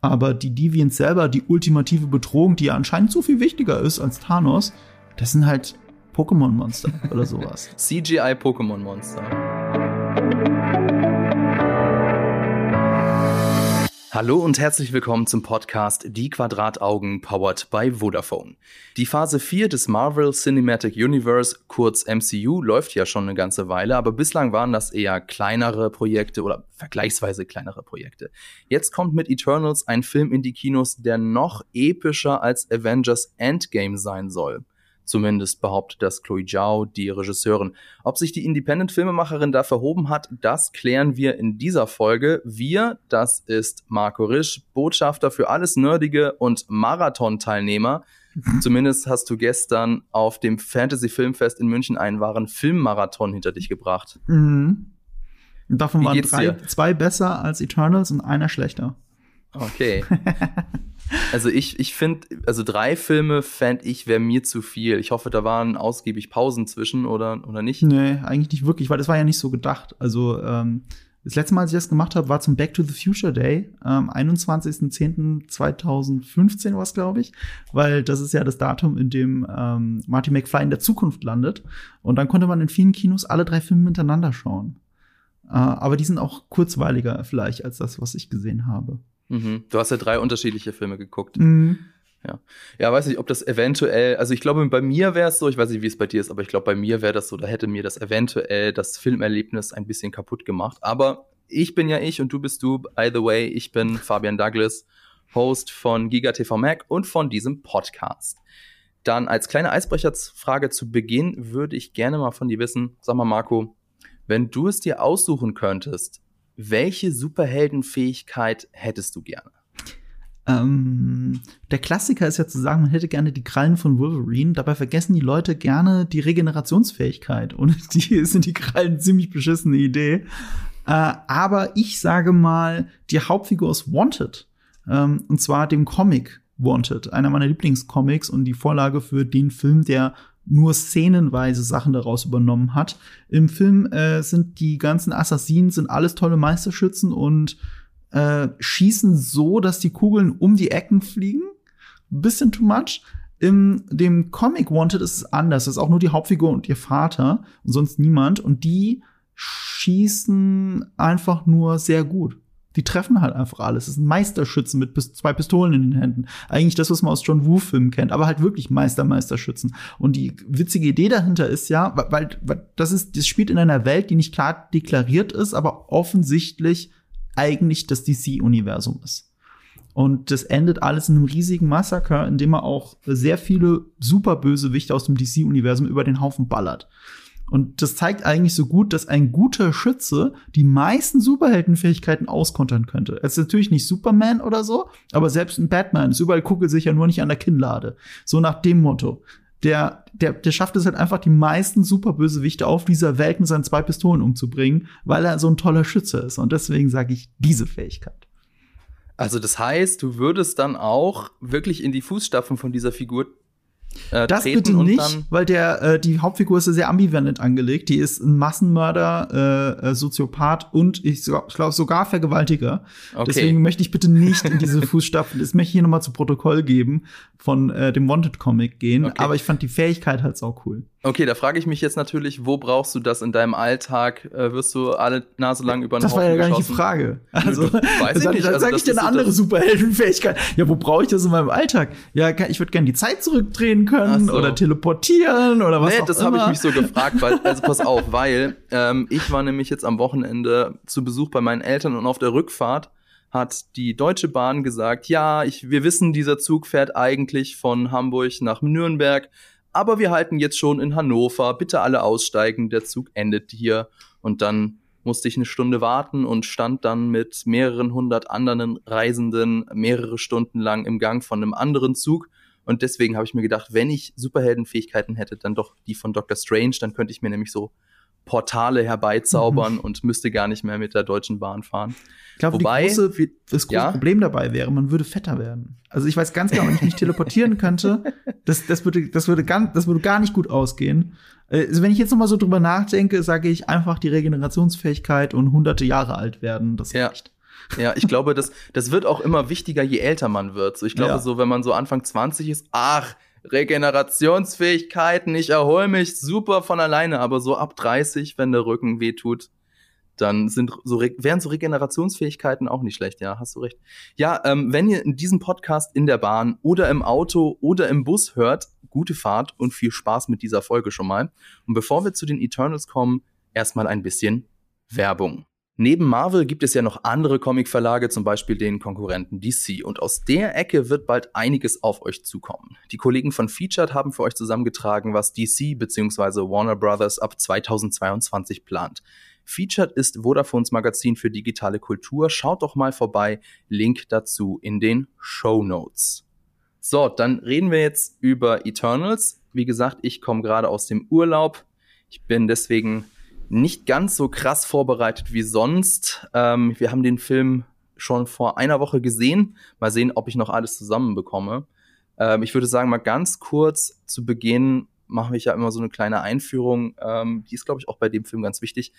Aber die Deviants selber, die ultimative Bedrohung, die ja anscheinend so viel wichtiger ist als Thanos, das sind halt Pokémon-Monster oder sowas. CGI-Pokémon-Monster. Hallo und herzlich willkommen zum Podcast Die Quadrataugen powered by Vodafone. Die Phase 4 des Marvel Cinematic Universe, kurz MCU, läuft ja schon eine ganze Weile, aber bislang waren das eher kleinere Projekte oder vergleichsweise kleinere Projekte. Jetzt kommt mit Eternals ein Film in die Kinos, der noch epischer als Avengers Endgame sein soll. Zumindest behauptet das Chloe Zhao, die Regisseurin. Ob sich die Independent-Filmemacherin da verhoben hat, das klären wir in dieser Folge. Wir, das ist Marco Risch, Botschafter für alles Nerdige und Marathon-Teilnehmer. Zumindest hast du gestern auf dem Fantasy-Filmfest in München einen wahren Filmmarathon hinter dich gebracht. Mhm. Davon waren drei, zwei besser als Eternals und einer schlechter. Okay. Also ich, ich finde, also drei Filme fände ich, wäre mir zu viel. Ich hoffe, da waren ausgiebig Pausen zwischen oder, oder nicht. Nee, eigentlich nicht wirklich, weil das war ja nicht so gedacht. Also ähm, das letzte Mal, als ich das gemacht habe, war zum Back to the Future Day, ähm, 21.10.2015 war es, glaube ich, weil das ist ja das Datum, in dem ähm, Marty McFly in der Zukunft landet. Und dann konnte man in vielen Kinos alle drei Filme miteinander schauen. Äh, aber die sind auch kurzweiliger vielleicht als das, was ich gesehen habe. Mhm. Du hast ja drei unterschiedliche Filme geguckt. Mhm. Ja. ja, weiß nicht, ob das eventuell, also ich glaube, bei mir wäre es so, ich weiß nicht, wie es bei dir ist, aber ich glaube, bei mir wäre das so, da hätte mir das eventuell das Filmerlebnis ein bisschen kaputt gemacht. Aber ich bin ja ich und du bist du, by the way, ich bin Fabian Douglas, Host von GigaTV Mac und von diesem Podcast. Dann als kleine Eisbrecherfrage zu Beginn würde ich gerne mal von dir wissen, sag mal Marco, wenn du es dir aussuchen könntest, welche Superheldenfähigkeit hättest du gerne? Ähm, der Klassiker ist ja zu sagen, man hätte gerne die Krallen von Wolverine. Dabei vergessen die Leute gerne die Regenerationsfähigkeit. Und die sind die Krallen ziemlich beschissene Idee. Äh, aber ich sage mal, die Hauptfigur aus Wanted. Ähm, und zwar dem Comic Wanted, einer meiner Lieblingscomics und die Vorlage für den Film, der nur szenenweise Sachen daraus übernommen hat. Im Film äh, sind die ganzen Assassinen sind alles tolle Meisterschützen und äh, schießen so, dass die Kugeln um die Ecken fliegen. Bisschen too much. In dem Comic Wanted ist es anders. Das ist auch nur die Hauptfigur und ihr Vater und sonst niemand. Und die schießen einfach nur sehr gut die treffen halt einfach alles. Das sind Meisterschützen mit zwei Pistolen in den Händen. Eigentlich das, was man aus John Woo-Filmen kennt, aber halt wirklich Meister-Meisterschützen. Und die witzige Idee dahinter ist ja, weil, weil das ist, das spielt in einer Welt, die nicht klar deklariert ist, aber offensichtlich eigentlich das DC-Universum ist. Und das endet alles in einem riesigen Massaker, in dem er auch sehr viele Superbösewichte aus dem DC-Universum über den Haufen ballert. Und das zeigt eigentlich so gut, dass ein guter Schütze die meisten Superheldenfähigkeiten auskontern könnte. Es ist natürlich nicht Superman oder so, aber selbst ein Batman ist überall kugelsicher, nur nicht an der Kinnlade. So nach dem Motto. Der, der, der schafft es halt einfach, die meisten Superbösewichte auf dieser Welt mit seinen zwei Pistolen umzubringen, weil er so ein toller Schütze ist. Und deswegen sage ich diese Fähigkeit. Also das heißt, du würdest dann auch wirklich in die Fußstapfen von dieser Figur äh, das bitte nicht, weil der äh, die Hauptfigur ist ja sehr ambivalent angelegt. Die ist ein Massenmörder, äh, äh Soziopath und ich glaube sogar Vergewaltiger. Okay. Deswegen möchte ich bitte nicht in diese Fußstapfen. Das möchte ich hier nochmal zu Protokoll geben von äh, dem Wanted Comic gehen. Okay. Aber ich fand die Fähigkeit halt auch cool. Okay, da frage ich mich jetzt natürlich, wo brauchst du das in deinem Alltag? Äh, wirst du alle Nase lang über den Das war ja gar nicht die Frage. Also, weiß ich nicht. Dann also, sage ich dir eine andere Superheldenfähigkeit. Ja, wo brauche ich das in meinem Alltag? Ja, ich würde gerne die Zeit zurückdrehen können so. oder teleportieren oder was nee, auch das habe ich mich so gefragt, weil, also pass auf, weil ähm, ich war nämlich jetzt am Wochenende zu Besuch bei meinen Eltern und auf der Rückfahrt hat die Deutsche Bahn gesagt, ja, ich, wir wissen, dieser Zug fährt eigentlich von Hamburg nach Nürnberg aber wir halten jetzt schon in Hannover, bitte alle aussteigen, der Zug endet hier. Und dann musste ich eine Stunde warten und stand dann mit mehreren hundert anderen Reisenden mehrere Stunden lang im Gang von einem anderen Zug. Und deswegen habe ich mir gedacht, wenn ich Superheldenfähigkeiten hätte, dann doch die von Dr. Strange, dann könnte ich mir nämlich so Portale herbeizaubern mhm. und müsste gar nicht mehr mit der Deutschen Bahn fahren. Ich glaube, Wobei, große, das große ja? Problem dabei wäre, man würde fetter werden. Also ich weiß ganz genau, wenn ich mich teleportieren könnte, das, das, würde, das, würde ganz, das würde gar nicht gut ausgehen. Also wenn ich jetzt noch mal so drüber nachdenke, sage ich einfach die Regenerationsfähigkeit und hunderte Jahre alt werden, das ja. reicht. Ja, ich glaube, das, das wird auch immer wichtiger, je älter man wird. So, ich glaube, Ja. so, wenn man so Anfang 20 ist, ach, Regenerationsfähigkeiten, ich erhole mich super von alleine, aber so ab 30, wenn der Rücken wehtut, dann sind so, Re- wären so Regenerationsfähigkeiten auch nicht schlecht, ja, hast du recht. Ja, ähm, wenn ihr in diesem Podcast in der Bahn oder im Auto oder im Bus hört, gute Fahrt und viel Spaß mit dieser Folge schon mal. Und bevor wir zu den Eternals kommen, erstmal ein bisschen Werbung. Neben Marvel gibt es ja noch andere Comicverlage, zum Beispiel den Konkurrenten DC. Und aus der Ecke wird bald einiges auf euch zukommen. Die Kollegen von Featured haben für euch zusammengetragen, was DC bzw. Warner Brothers ab 2022 plant. Featured ist Vodafones Magazin für digitale Kultur. Schaut doch mal vorbei. Link dazu in den Show Notes. So, dann reden wir jetzt über Eternals. Wie gesagt, ich komme gerade aus dem Urlaub. Ich bin deswegen nicht ganz so krass vorbereitet wie sonst. Ähm, wir haben den Film schon vor einer Woche gesehen. Mal sehen, ob ich noch alles zusammenbekomme. Ähm, ich würde sagen, mal ganz kurz zu Beginn mache ich ja immer so eine kleine Einführung. Ähm, die ist, glaube ich, auch bei dem Film ganz wichtig.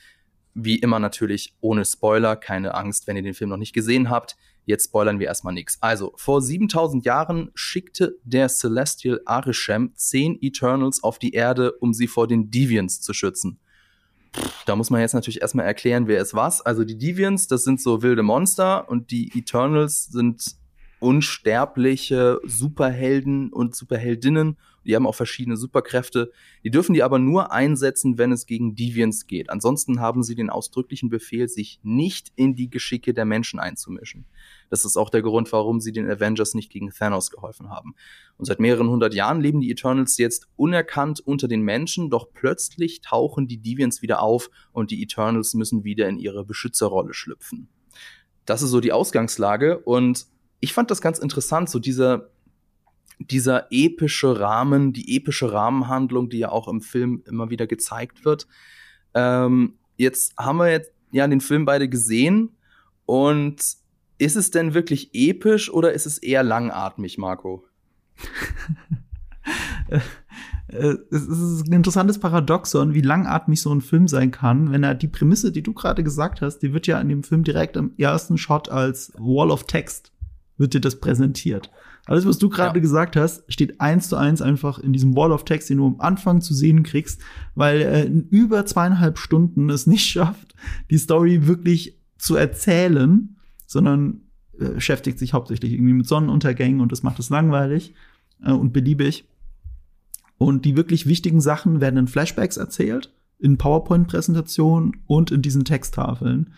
Wie immer natürlich ohne Spoiler, keine Angst, wenn ihr den Film noch nicht gesehen habt. Jetzt spoilern wir erstmal nichts. Also, vor 7000 Jahren schickte der Celestial Arishem zehn Eternals auf die Erde, um sie vor den Deviants zu schützen. Da muss man jetzt natürlich erstmal erklären, wer ist was. Also die Deviants, das sind so wilde Monster und die Eternals sind unsterbliche Superhelden und Superheldinnen. Die haben auch verschiedene Superkräfte. Die dürfen die aber nur einsetzen, wenn es gegen Deviants geht. Ansonsten haben sie den ausdrücklichen Befehl, sich nicht in die Geschicke der Menschen einzumischen. Das ist auch der Grund, warum sie den Avengers nicht gegen Thanos geholfen haben. Und seit mehreren hundert Jahren leben die Eternals jetzt unerkannt unter den Menschen, doch plötzlich tauchen die Deviants wieder auf und die Eternals müssen wieder in ihre Beschützerrolle schlüpfen. Das ist so die Ausgangslage und ich fand das ganz interessant, so dieser, dieser epische Rahmen, die epische Rahmenhandlung, die ja auch im Film immer wieder gezeigt wird. Ähm, jetzt haben wir jetzt ja den Film beide gesehen und ist es denn wirklich episch oder ist es eher langatmig, Marco? Äh, es ist ein interessantes Paradoxon, wie langatmig so ein Film sein kann, wenn er die Prämisse, die du gerade gesagt hast, die wird ja in dem Film direkt im ersten Shot als Wall of Text wird dir das präsentiert. Alles, was du gerade Ja. gesagt hast, steht eins zu eins einfach in diesem Wall of Text, den du am Anfang zu sehen kriegst, weil er in über zweieinhalb Stunden es nicht schafft, die Story wirklich zu erzählen, sondern äh, beschäftigt sich hauptsächlich irgendwie mit Sonnenuntergängen und das macht es langweilig äh, und beliebig. Und die wirklich wichtigen Sachen werden in Flashbacks erzählt, in PowerPoint-Präsentationen und in diesen Texttafeln.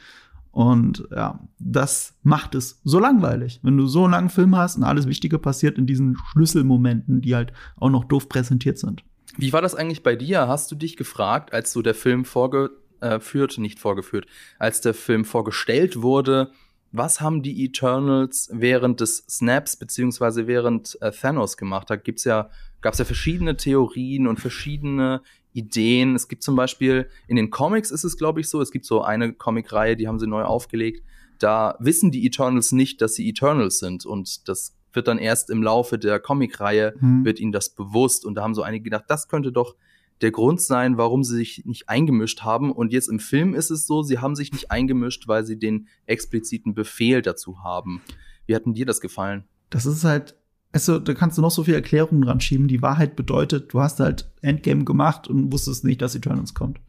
Und ja, das macht es so langweilig. Wenn du so einen langen Film hast und alles Wichtige passiert in diesen Schlüsselmomenten, die halt auch noch doof präsentiert sind. Wie war das eigentlich bei dir? Hast du dich gefragt, als so der Film vorgeführt, nicht vorgeführt, als der Film vorgestellt wurde, was haben die Eternals während des Snaps beziehungsweise während äh, Thanos gemacht? Da gibt's ja, gab's ja verschiedene Theorien und verschiedene Ideen. Es gibt zum Beispiel in den Comics ist es, glaube ich, so. Es gibt so eine Comicreihe, die haben sie neu aufgelegt. Da wissen die Eternals nicht, dass sie Eternals sind und das wird dann erst im Laufe der Comicreihe Hm. wird ihnen das bewusst. Und da haben so einige gedacht, das könnte doch der Grund sein, warum sie sich nicht eingemischt haben. Und jetzt im Film ist es so, sie haben sich nicht eingemischt, weil sie den expliziten Befehl dazu haben. Wie hat denn dir das gefallen? Das ist halt, also da kannst du noch so viel Erklärungen dran schieben. Die Wahrheit bedeutet, du hast halt Endgame gemacht und wusstest nicht, dass Eternals kommt.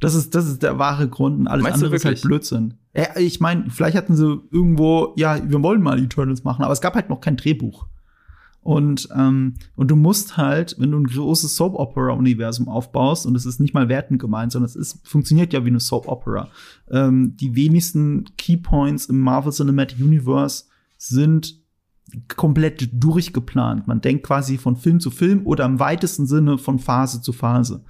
Das ist, das ist der wahre Grund und alles Meinst andere ist halt? Blödsinn. Ja, ich meine, vielleicht hatten sie irgendwo, ja, wir wollen mal Eternals machen, aber es gab halt noch kein Drehbuch. Und, ähm, und du musst halt, wenn du ein großes Soap-Opera-Universum aufbaust, und es ist nicht mal wertend gemeint, sondern es ist, funktioniert ja wie eine Soap-Opera. Ähm, die wenigsten Keypoints im Marvel Cinematic Universe sind komplett durchgeplant. Man denkt quasi von Film zu Film oder im weitesten Sinne von Phase zu Phase.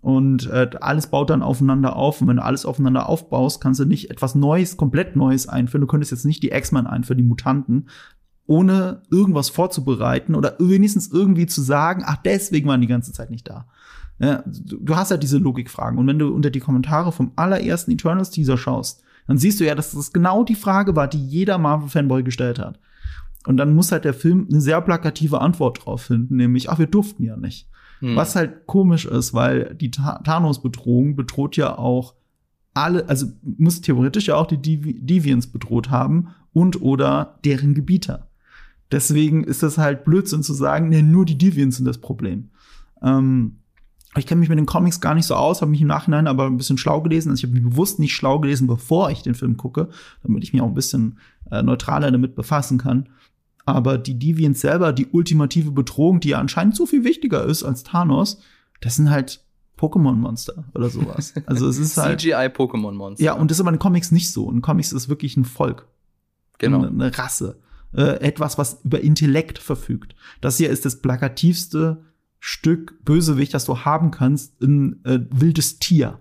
Und äh, alles baut dann aufeinander auf. Und wenn du alles aufeinander aufbaust, kannst du nicht etwas Neues, komplett Neues einführen. Du könntest jetzt nicht die X-Men einführen, die Mutanten, ohne irgendwas vorzubereiten oder wenigstens irgendwie zu sagen, ach, deswegen waren die ganze Zeit nicht da. Ja, du, hast ja diese Logikfragen. Und wenn du unter die Kommentare vom allerersten Eternals-Teaser schaust, dann siehst du ja, dass das genau die Frage war, die jeder Marvel-Fanboy gestellt hat. Und dann muss halt der Film eine sehr plakative Antwort drauf finden, nämlich, ach, wir durften ja nicht. Hm. Was halt komisch ist, weil die Ta- Thanos-Bedrohung bedroht ja auch alle, also muss theoretisch ja auch die Devi Deviants bedroht haben und oder deren Gebieter. Deswegen ist das halt Blödsinn zu sagen, nee, nur die Deviants sind das Problem. Ähm, ich kenne mich mit den Comics gar nicht so aus, habe mich im Nachhinein aber ein bisschen schlau gelesen. Also ich habe mich bewusst nicht schlau gelesen, bevor ich den Film gucke, damit ich mich auch ein bisschen äh, neutraler damit befassen kann. Aber die Deviants selber, die ultimative Bedrohung, die ja anscheinend so viel wichtiger ist als Thanos, das sind halt Pokémon-Monster oder sowas. Also es ist halt CGI-Pokémon-Monster. Ja, und das ist aber in Comics nicht so. In Comics ist wirklich ein Volk. Genau. Eine, eine Rasse. Äh, etwas, was über Intellekt verfügt. Das hier ist das plakativste Stück Bösewicht, das du haben kannst, ein äh, wildes Tier,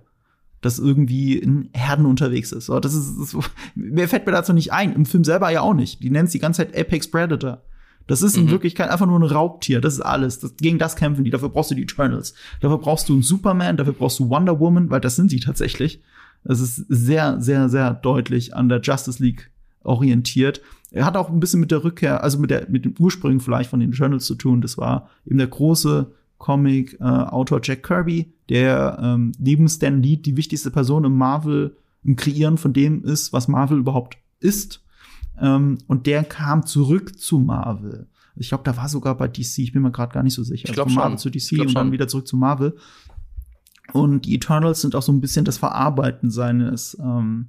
das irgendwie in Herden unterwegs ist. So, das ist, das, mehr fällt mir dazu nicht ein. Im Film selber ja auch nicht. Die nennen es die ganze Zeit Apex Predator. Das ist in Mhm. Wirklichkeit einfach nur ein Raubtier. Das ist alles. Das, gegen das kämpfen die. Dafür brauchst du die Eternals. Dafür brauchst du einen Superman. Dafür brauchst du Wonder Woman, weil das sind sie tatsächlich. Das ist sehr, sehr, sehr deutlich an der Justice League orientiert. Er hat auch ein bisschen mit der Rückkehr, also mit der, mit dem Ursprung vielleicht von den Eternals zu tun. Das war eben der große Comic-Autor Jack Kirby, der ähm, neben Stan Lee die wichtigste Person im Marvel, im Kreieren von dem ist, was Marvel überhaupt ist. Ähm, und der kam zurück zu Marvel. Ich glaube, da war sogar bei DC, ich bin mir gerade gar nicht so sicher. Ich glaub von Marvel zu DC und dann wieder zurück zu Marvel. Und die Eternals sind auch so ein bisschen das Verarbeiten seines, ähm,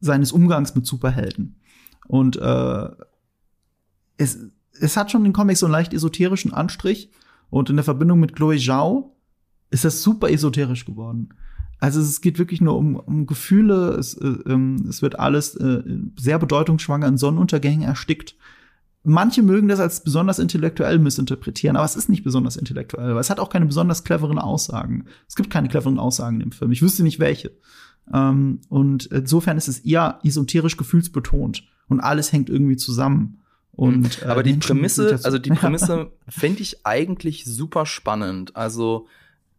seines Umgangs mit Superhelden. Und äh, es, es hat schon in den Comics so einen leicht esoterischen Anstrich. Und in der Verbindung mit Chloe Zhao ist das super esoterisch geworden. Also es geht wirklich nur um, um Gefühle. Es, äh, ähm, es wird alles äh, sehr bedeutungsschwanger in Sonnenuntergängen erstickt. Manche mögen das als besonders intellektuell missinterpretieren, aber es ist nicht besonders intellektuell, weil es hat auch keine besonders cleveren Aussagen. Es gibt keine cleveren Aussagen im Film. Ich wüsste nicht welche. Ähm, und insofern ist es eher esoterisch gefühlsbetont und alles hängt irgendwie zusammen. Und, äh, Aber die Menschen Prämisse, also die Prämisse finde ich eigentlich super spannend. Also,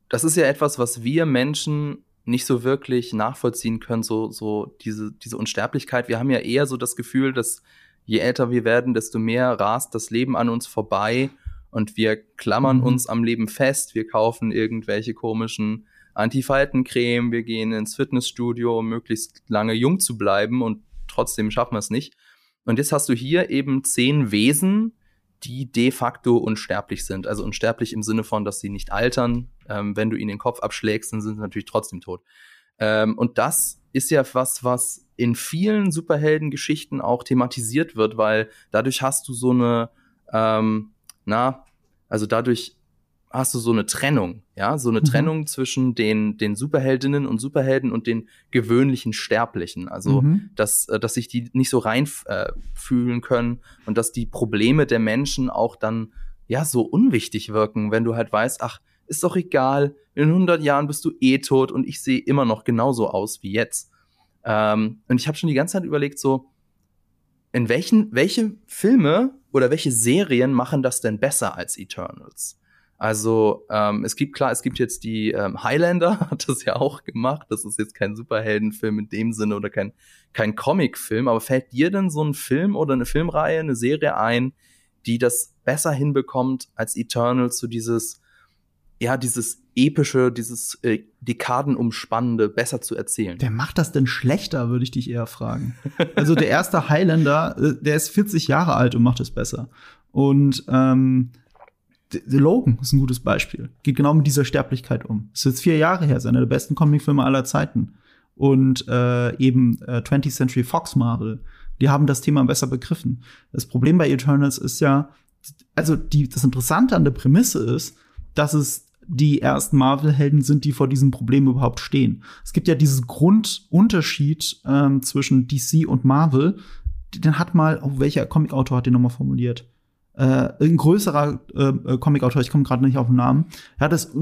das ist ja etwas, was wir Menschen nicht so wirklich nachvollziehen können, so, so diese, diese Unsterblichkeit. Wir haben ja eher so das Gefühl, dass je älter wir werden, desto mehr rast das Leben an uns vorbei und wir klammern Mhm. uns am Leben fest. Wir kaufen irgendwelche komischen Antifaltencreme, wir gehen ins Fitnessstudio, um möglichst lange jung zu bleiben und trotzdem schaffen wir es nicht. Und jetzt hast du hier eben zehn Wesen, die de facto unsterblich sind. Also unsterblich im Sinne von, dass sie nicht altern. Ähm, wenn du ihnen den Kopf abschlägst, dann sind sie natürlich trotzdem tot. Ähm, und das ist ja was, was in vielen Superheldengeschichten auch thematisiert wird, weil dadurch hast du so eine, ähm, na, also dadurch hast du so eine Trennung, ja, so eine Mhm. Trennung zwischen den, den Superheldinnen und Superhelden und den gewöhnlichen Sterblichen. Also, Mhm. dass, äh, dass sich die nicht so rein äh, fühlen können und dass die Probleme der Menschen auch dann ja so unwichtig wirken, wenn du halt weißt, ach, ist doch egal, in 100 Jahren bist du eh tot und ich sehe immer noch genauso aus wie jetzt. Ähm, und ich habe schon die ganze Zeit überlegt, so, in welchen, welche Filme oder welche Serien machen das denn besser als Eternals? Also ähm, es gibt klar, es gibt jetzt die ähm, Highlander, hat das ja auch gemacht. Das ist jetzt kein Superheldenfilm in dem Sinne oder kein, kein Comicfilm. Aber fällt dir denn so ein Film oder eine Filmreihe, eine Serie ein, die das besser hinbekommt als Eternals, so dieses, ja, dieses epische, dieses äh, dekadenumspannende besser zu erzählen? Wer macht das denn schlechter, würde ich dich eher fragen. Also der erste Highlander, äh, der ist 40 Jahre alt und macht es besser. Und ähm, Logan ist ein gutes Beispiel. Geht genau mit dieser Sterblichkeit um. Ist jetzt vier Jahre her, ist einer der besten Comicfilme aller Zeiten. Und äh, eben äh, 20th Century Fox Marvel, die haben das Thema besser begriffen. Das Problem bei Eternals ist ja, also die, das Interessante an der Prämisse ist, dass es die ersten Marvel-Helden sind, die vor diesem Problem überhaupt stehen. Es gibt ja diesen Grundunterschied ähm, zwischen DC und Marvel. Den hat mal, oh, welcher Comicautor hat den nochmal formuliert? Äh, ein größerer äh, Comicautor, ich komme gerade nicht auf den Namen, er hat es,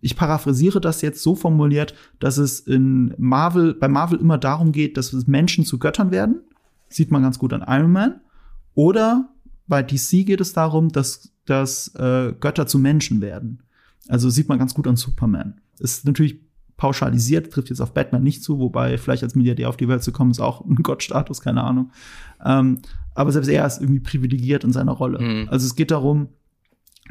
ich paraphrasiere das jetzt so formuliert, dass es in Marvel, bei Marvel immer darum geht, dass Menschen zu Göttern werden. Sieht man ganz gut an Iron Man. Oder bei DC geht es darum, dass, dass äh, Götter zu Menschen werden. Also sieht man ganz gut an Superman. Ist natürlich pauschalisiert, trifft jetzt auf Batman nicht zu, wobei vielleicht als Milliardär auf die Welt zu kommen, ist auch ein Gottstatus, keine Ahnung. Ähm, aber selbst er ist irgendwie privilegiert in seiner Rolle. Mhm. Also es geht darum,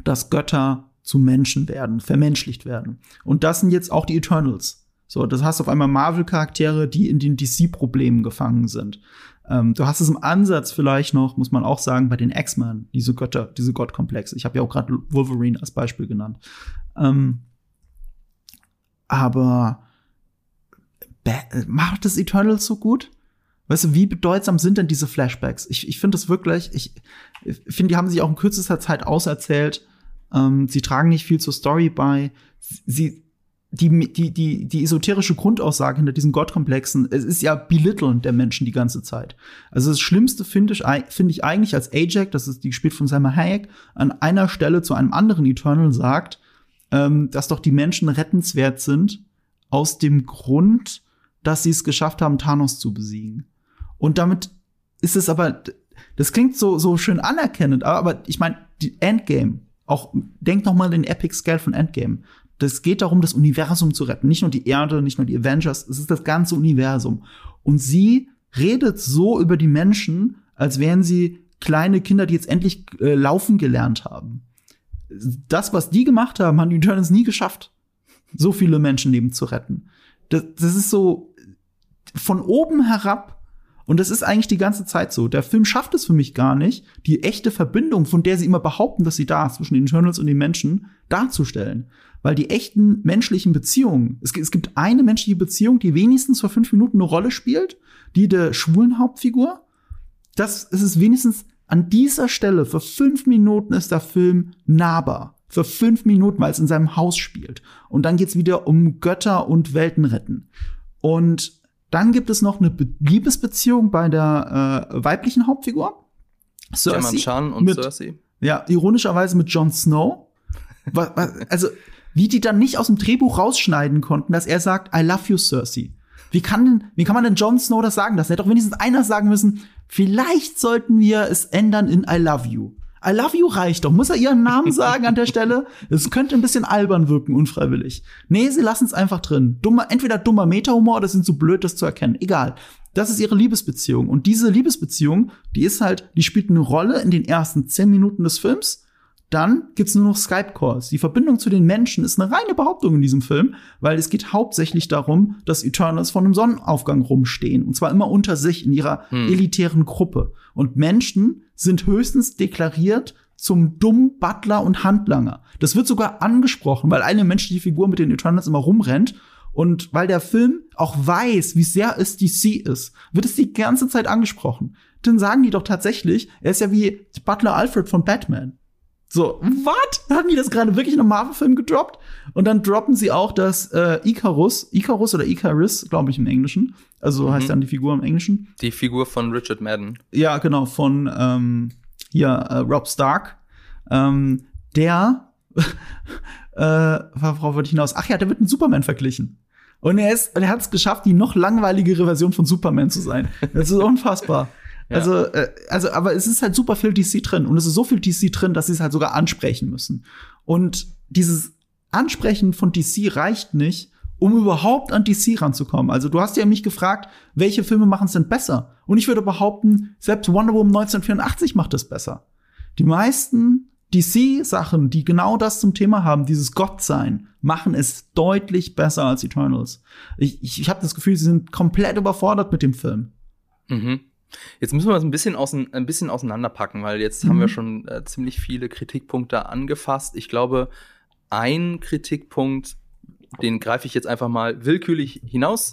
dass Götter zu Menschen werden, vermenschlicht werden. Und das sind jetzt auch die Eternals. So, das hast auf einmal Marvel-Charaktere, die in den DC-Problemen gefangen sind. Ähm, du hast es im Ansatz vielleicht noch, muss man auch sagen, bei den X-Men, diese Götter, diese Gottkomplexe. Ich habe ja auch gerade Wolverine als Beispiel genannt. Ähm, aber macht das Eternals so gut? Weißt du, wie bedeutsam sind denn diese Flashbacks? Ich, ich finde das wirklich, ich, ich finde, die haben sich auch in kürzester Zeit auserzählt. Ähm, sie tragen nicht viel zur Story bei. Sie, die, die, die, die esoterische Grundaussage hinter diesen Gottkomplexen, es ist ja belitteln der Menschen die ganze Zeit. Also das Schlimmste finde ich, finde ich eigentlich als Ajax, das ist die gespielt von Simon Hayek, an einer Stelle zu einem anderen Eternal sagt, ähm, dass doch die Menschen rettenswert sind aus dem Grund, dass sie es geschafft haben, Thanos zu besiegen. Und damit ist es aber, das klingt so, so schön anerkennend, aber, aber ich meine, die Endgame, auch, denk noch mal den Epic Scale von Endgame. Das geht darum, das Universum zu retten. Nicht nur die Erde, nicht nur die Avengers, es ist das ganze Universum. Und sie redet so über die Menschen, als wären sie kleine Kinder, die jetzt endlich äh, laufen gelernt haben. Das, was die gemacht haben, haben die Eternals nie geschafft, so viele Menschenleben zu retten. Das, das ist so von oben herab und das ist eigentlich die ganze Zeit so. Der Film schafft es für mich gar nicht, die echte Verbindung, von der sie immer behaupten, dass sie da ist, zwischen den Eternals und den Menschen, darzustellen. Weil die echten menschlichen Beziehungen, es, gibt eine menschliche Beziehung, die wenigstens für fünf Minuten eine Rolle spielt, die der schwulen Hauptfigur. Das ist es wenigstens an dieser Stelle, für fünf Minuten ist der Film nahbar. Für fünf Minuten, weil es in seinem Haus spielt. Und dann geht's wieder um Götter und Welten retten. Und dann gibt es noch eine Be Liebesbeziehung bei der äh, weiblichen Hauptfigur. Cersei. Chan und mit, Cersei. Ja, ironischerweise mit Jon Snow. also, wie die dann nicht aus dem Drehbuch rausschneiden konnten, dass er sagt, I love you, Cersei. Wie kann denn, wie kann man denn Jon Snow das sagen? Das hätte doch wenigstens einer sagen müssen, vielleicht sollten wir es ändern in I love you. I love you reicht doch. Muss er ihren Namen sagen an der Stelle? Es könnte ein bisschen albern wirken, unfreiwillig. Nee, sie lassen es einfach drin. Dummer, entweder dummer Meta-Humor oder sind zu blöd, das zu erkennen. Egal. Das ist ihre Liebesbeziehung. Und diese Liebesbeziehung, die ist halt, die spielt eine Rolle in den ersten zehn Minuten des Films. Dann gibt's nur noch Skype-Calls. Die Verbindung zu den Menschen ist eine reine Behauptung in diesem Film, weil es geht hauptsächlich darum, dass Eternals von einem Sonnenaufgang rumstehen. Und zwar immer unter sich in ihrer hm. elitären Gruppe. Und Menschen sind höchstens deklariert zum dummen Butler und Handlanger. Das wird sogar angesprochen, weil eine menschliche Figur mit den Eternals immer rumrennt und weil der Film auch weiß, wie sehr es DC ist, wird es die ganze Zeit angesprochen. Dann sagen die doch tatsächlich, er ist ja wie Butler Alfred von Batman. So, what? Haben die das gerade wirklich in einem Marvel-Film gedroppt? Und dann droppen sie auch, dass äh, Icarus, Icarus oder Icarus, glaube ich im Englischen, also mhm. heißt dann die Figur im Englischen. Die Figur von Richard Madden. Ja, genau, von ähm, hier äh, Rob Stark. Ähm, der, äh, worauf wollte ich hinaus? Ach ja, der wird mit Superman verglichen. Und er ist, er hat es geschafft, die noch langweiligere Version von Superman zu sein. Das ist unfassbar. Also, äh, also, aber es ist halt super viel DC drin und es ist so viel DC drin, dass sie es halt sogar ansprechen müssen. Und dieses Ansprechen von DC reicht nicht, um überhaupt an DC ranzukommen. Also du hast ja mich gefragt, welche Filme machen es denn besser? Und ich würde behaupten, selbst Wonder Woman 1984 macht es besser. Die meisten DC-Sachen, die genau das zum Thema haben, dieses Gottsein, machen es deutlich besser als Eternals. Ich, ich, ich habe das Gefühl, sie sind komplett überfordert mit dem Film. Mhm. Jetzt müssen wir es ein bisschen, außen, ein bisschen auseinanderpacken, weil jetzt mhm. haben wir mhm. schon äh, ziemlich viele Kritikpunkte angefasst. Ich glaube, ein Kritikpunkt, den greife ich jetzt einfach mal willkürlich hinaus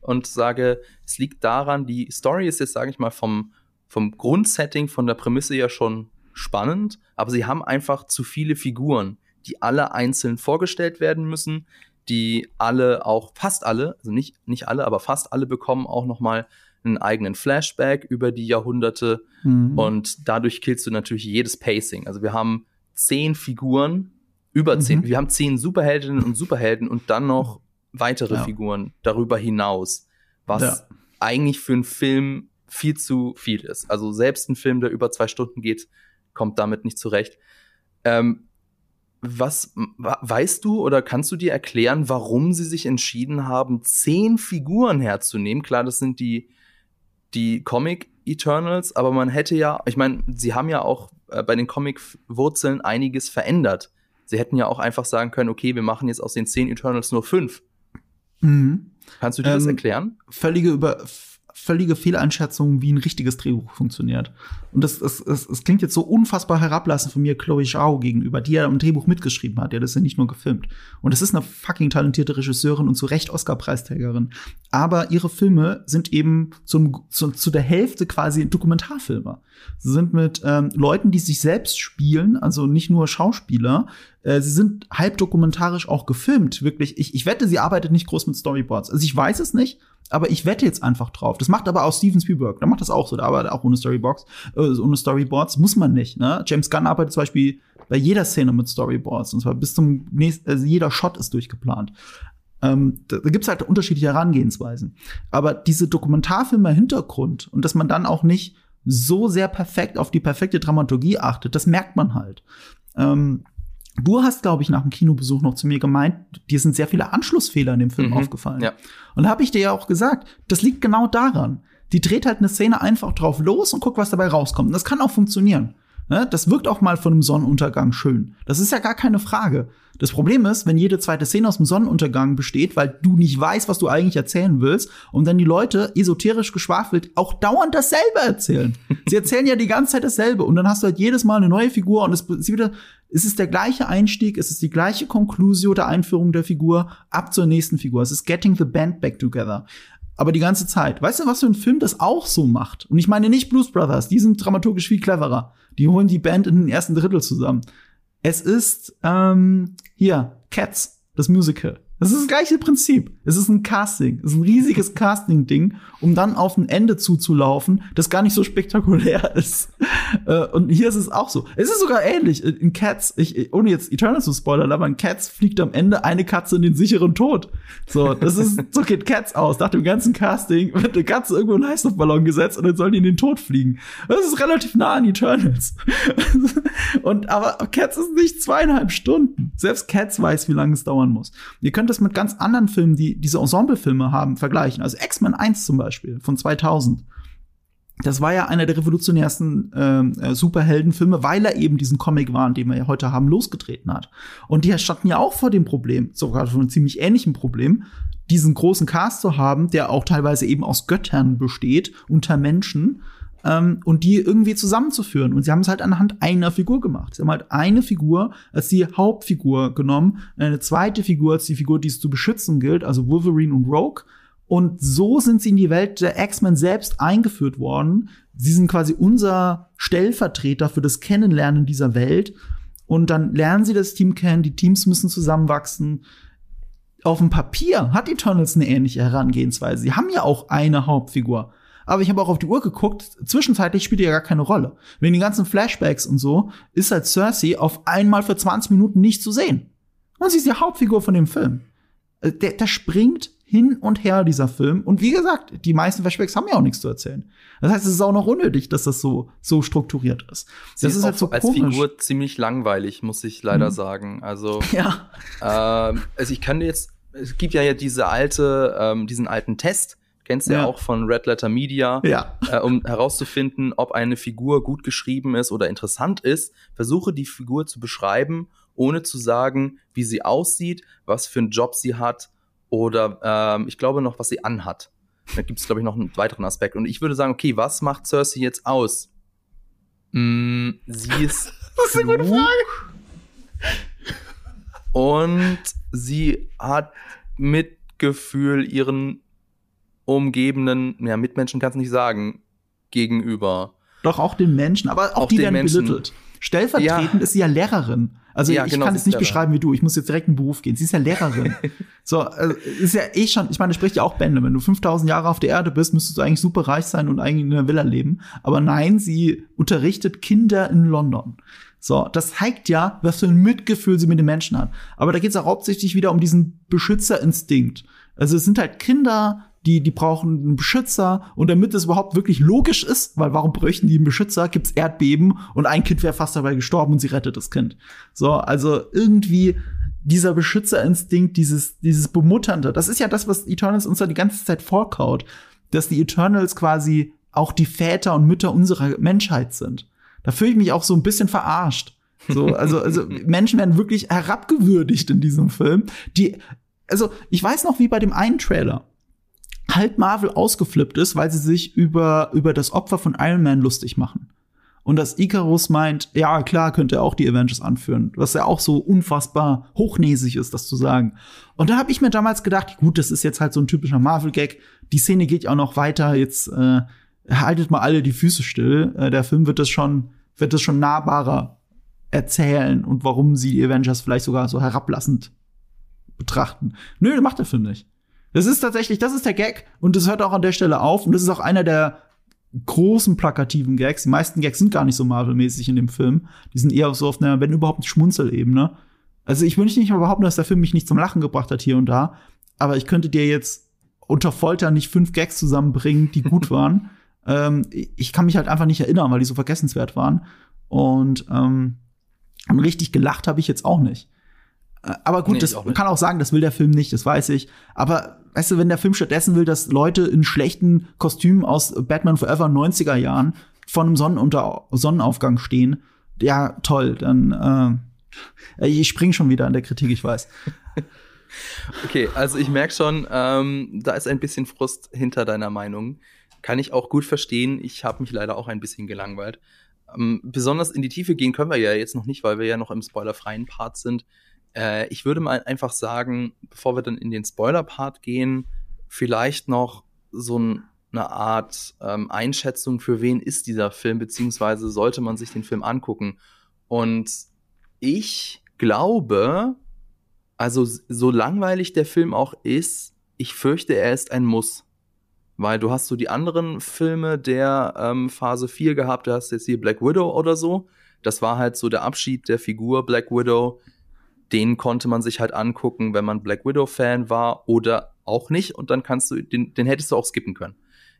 und sage, es liegt daran, die Story ist jetzt, sage ich mal, vom, vom Grundsetting, von der Prämisse ja schon spannend, aber sie haben einfach zu viele Figuren, die alle einzeln vorgestellt werden müssen, die alle auch, fast alle, also nicht, nicht alle, aber fast alle bekommen auch noch mal einen eigenen Flashback über die Jahrhunderte mhm. und dadurch killst du natürlich jedes Pacing. Also wir haben zehn Figuren, über zehn, mhm. wir haben zehn Superheldinnen und Superhelden und dann noch weitere ja. Figuren darüber hinaus, was ja. eigentlich für einen Film viel zu viel ist. Also selbst ein Film, der über zwei Stunden geht, kommt damit nicht zurecht. Ähm, was weißt du oder kannst du dir erklären, warum sie sich entschieden haben, zehn Figuren herzunehmen? Klar, das sind die die Comic Eternals, aber man hätte ja, ich meine, sie haben ja auch äh, bei den Comic-Wurzeln einiges verändert. Sie hätten ja auch einfach sagen können, okay, wir machen jetzt aus den zehn Eternals nur fünf. Mhm. Kannst du dir ähm, das erklären? Völlige über völlige Fehleinschätzung, wie ein richtiges Drehbuch funktioniert. Und das, das, das, das klingt jetzt so unfassbar herablassend von mir Chloe Zhao gegenüber, die ja im Drehbuch mitgeschrieben hat. Ja, das ist ja nicht nur gefilmt. Und das ist eine fucking talentierte Regisseurin und zu Recht Oscar-Preisträgerin. Aber ihre Filme sind eben zum, zu, zu der Hälfte quasi Dokumentarfilme. Sie sind mit ähm, Leuten, die sich selbst spielen, also nicht nur Schauspieler, äh, sie sind halb dokumentarisch auch gefilmt, wirklich. Ich, ich wette, sie arbeitet nicht groß mit Storyboards. Also ich weiß es nicht, aber ich wette jetzt einfach drauf. Das macht aber auch Steven Spielberg. Der macht das auch so. Der arbeitet auch ohne Storybox, äh, ohne Storyboards. Muss man nicht. Ne? James Gunn arbeitet zum Beispiel bei jeder Szene mit Storyboards. Und zwar bis zum nächsten, also jeder Shot ist durchgeplant. Ähm, da, da gibt's halt unterschiedliche Herangehensweisen. Aber diese Dokumentarfilme im Hintergrund und dass man dann auch nicht so sehr perfekt auf die perfekte Dramaturgie achtet, das merkt man halt. Ähm, Du hast, glaube ich, nach dem Kinobesuch noch zu mir gemeint, dir sind sehr viele Anschlussfehler in dem Film mhm, aufgefallen. Ja. Und da habe ich dir ja auch gesagt, das liegt genau daran. Die dreht halt eine Szene einfach drauf los und guckt, was dabei rauskommt. Und das kann auch funktionieren. Ne? Das wirkt auch mal von einem Sonnenuntergang schön. Das ist ja gar keine Frage. Das Problem ist, wenn jede zweite Szene aus dem Sonnenuntergang besteht, weil du nicht weißt, was du eigentlich erzählen willst, und dann die Leute esoterisch geschwafelt auch dauernd dasselbe erzählen. Sie erzählen ja die ganze Zeit dasselbe und dann hast du halt jedes Mal eine neue Figur und es ist wieder, es ist der gleiche Einstieg, es ist die gleiche Conclusio der Einführung der Figur ab zur nächsten Figur. Es ist getting the band back together. Aber die ganze Zeit. Weißt du, was für ein Film das auch so macht? Und ich meine nicht Blues Brothers, die sind dramaturgisch viel cleverer. Die holen die Band in den ersten Drittel zusammen. Es ist ähm, hier Cats, das Musical. Das ist das gleiche Prinzip. Es ist ein Casting. Es ist ein riesiges Casting-Ding, um dann auf ein Ende zuzulaufen, das gar nicht so spektakulär ist. Äh, und hier ist es auch so. Es ist sogar ähnlich. In Cats, ich, ohne jetzt Eternal zu spoilern, aber in Cats fliegt am Ende eine Katze in den sicheren Tod. So, das ist, so geht Cats aus. Nach dem ganzen Casting wird eine Katze irgendwo in einen Heißluftballon gesetzt und dann sollen die in den Tod fliegen. Das ist relativ nah an Eternals. und, aber Cats ist nicht zweieinhalb Stunden. Selbst Cats weiß, wie lange es dauern muss. Ihr könnt das mit ganz anderen Filmen, die diese Ensemble-Filme haben, vergleichen. Also X-Men 1 zum Beispiel von 2000. Das war ja einer der revolutionärsten ähm, äh, Superheldenfilme, weil er eben diesen Comic war, den wir ja heute haben, losgetreten hat. Und die standen ja auch vor dem Problem, sogar vor einem ziemlich ähnlichen Problem, diesen großen Cast zu haben, der auch teilweise eben aus Göttern besteht, unter Menschen, ähm, und die irgendwie zusammenzuführen. Und sie haben es halt anhand einer Figur gemacht. Sie haben halt eine Figur als die Hauptfigur genommen, eine zweite Figur als die Figur, die es zu beschützen gilt, also Wolverine und Rogue. Und so sind sie in die Welt der X-Men selbst eingeführt worden. Sie sind quasi unser Stellvertreter für das Kennenlernen dieser Welt. Und dann lernen sie das Team kennen, die Teams müssen zusammenwachsen. Auf dem Papier hat Eternals eine ähnliche Herangehensweise. Sie haben ja auch eine Hauptfigur. Aber ich habe auch auf die Uhr geguckt, zwischenzeitlich spielt die ja gar keine Rolle. Wegen den ganzen Flashbacks und so ist halt Cersei auf einmal für 20 Minuten nicht zu sehen. Und sie ist die Hauptfigur von dem Film. Äh, der, der springt hin und her, dieser Film. Und wie gesagt, die meisten Flashbacks haben ja auch nichts zu erzählen. Das heißt, es ist auch noch unnötig, dass das so, so strukturiert ist. Sie das ist, ist halt so als komisch. Figur ziemlich langweilig, muss ich leider mhm. sagen. Also, ja. Äh, also ich kann jetzt, es gibt ja diese alte, ähm, diesen alten Test, kennst du ja. ja auch von Red Letter Media, ja. äh, um herauszufinden, ob eine Figur gut geschrieben ist oder interessant ist. Versuche die Figur zu beschreiben, ohne zu sagen, wie sie aussieht, was für einen Job sie hat oder ähm, ich glaube noch, was sie anhat. Da gibt es, glaube ich, noch einen weiteren Aspekt. Und ich würde sagen, okay, was macht Cersei jetzt aus? Mm, sie ist. das ist eine gute Frage. Und sie hat Mitgefühl ihren umgebenden, ja, Mitmenschen kannst du nicht sagen, gegenüber. Doch auch den Menschen, aber auch, auch die werden Menschen. belittelt. Stellvertretend ja. ist sie ja Lehrerin. Also ja, ich genau, kann es nicht beschreiben wie du. Ich muss jetzt direkt in den Beruf gehen. Sie ist ja Lehrerin. so, also, ist ja eh schon, ich meine, das spricht ja auch Bände. Wenn du 5000 Jahre auf der Erde bist, müsstest du eigentlich super reich sein und eigentlich in einer Villa leben. Aber nein, sie unterrichtet Kinder in London. So, das zeigt ja, was für ein Mitgefühl sie mit den Menschen hat. Aber da geht es auch hauptsächlich wieder um diesen Beschützerinstinkt. Also es sind halt Kinder, die, die brauchen einen Beschützer und damit es überhaupt wirklich logisch ist, weil warum bräuchten die einen Beschützer, gibt's Erdbeben und ein Kind wäre fast dabei gestorben und sie rettet das Kind. So, also irgendwie dieser Beschützerinstinkt, dieses, dieses Bemutternde, das ist ja das, was Eternals uns da die ganze Zeit vorkaut, dass die Eternals quasi auch die Väter und Mütter unserer Menschheit sind. Da fühle ich mich auch so ein bisschen verarscht. So, also, also Menschen werden wirklich herabgewürdigt in diesem Film, die also ich weiß noch, wie bei dem einen Trailer halt Marvel ausgeflippt ist, weil sie sich über, über das Opfer von Iron Man lustig machen. Und dass Icarus meint, ja, klar, könnte er auch die Avengers anführen. Was ja auch so unfassbar hochnäsig ist, das zu sagen. Und da habe ich mir damals gedacht, gut, das ist jetzt halt so ein typischer Marvel-Gag. Die Szene geht ja auch noch weiter. Jetzt äh, haltet mal alle die Füße still. Äh, der Film wird das schon, wird das schon nahbarer erzählen und warum sie die Avengers vielleicht sogar so herablassend betrachten. Nö, das macht der Film nicht. Das ist tatsächlich, das ist der Gag und das hört auch an der Stelle auf und das ist auch einer der großen plakativen Gags. Die meisten Gags sind gar nicht so Marvel-mäßig in dem Film. Die sind eher so auf einer, wenn überhaupt, Schmunzelebene. Also ich wünsche nicht mal behaupten, dass der Film mich nicht zum Lachen gebracht hat hier und da, aber ich könnte dir jetzt unter Folter nicht fünf Gags zusammenbringen, die gut waren. ähm, ich kann mich halt einfach nicht erinnern, weil die so vergessenswert waren. Und ähm, richtig gelacht habe ich jetzt auch nicht. Aber gut, nee, das auch kann auch sagen, das will der Film nicht, das weiß ich. Aber weißt du, wenn der Film stattdessen will, dass Leute in schlechten Kostümen aus Batman Forever 90er Jahren vor einem Sonnenunter Sonnenaufgang stehen, ja, toll, dann äh, ich spring schon wieder an der Kritik, ich weiß. Okay, also ich merke schon, ähm, da ist ein bisschen Frust hinter deiner Meinung. Kann ich auch gut verstehen. Ich habe mich leider auch ein bisschen gelangweilt. Ähm, besonders in die Tiefe gehen können wir ja jetzt noch nicht, weil wir ja noch im spoilerfreien Part sind. Äh, ich würde mal einfach sagen, bevor wir dann in den Spoiler-Part gehen, vielleicht noch so ein, eine Art ähm, Einschätzung, für wen ist dieser Film, beziehungsweise sollte man sich den Film angucken. Und ich glaube, also so langweilig der Film auch ist, ich fürchte, er ist ein Muss. Weil du hast so die anderen Filme der ähm, Phase 4 gehabt, du hast jetzt hier Black Widow oder so. Das war halt so der Abschied der Figur Black Widow. Den konnte man sich halt angucken, wenn man Black Widow-Fan war oder auch nicht. Und dann kannst du, den, den hättest du auch skippen können.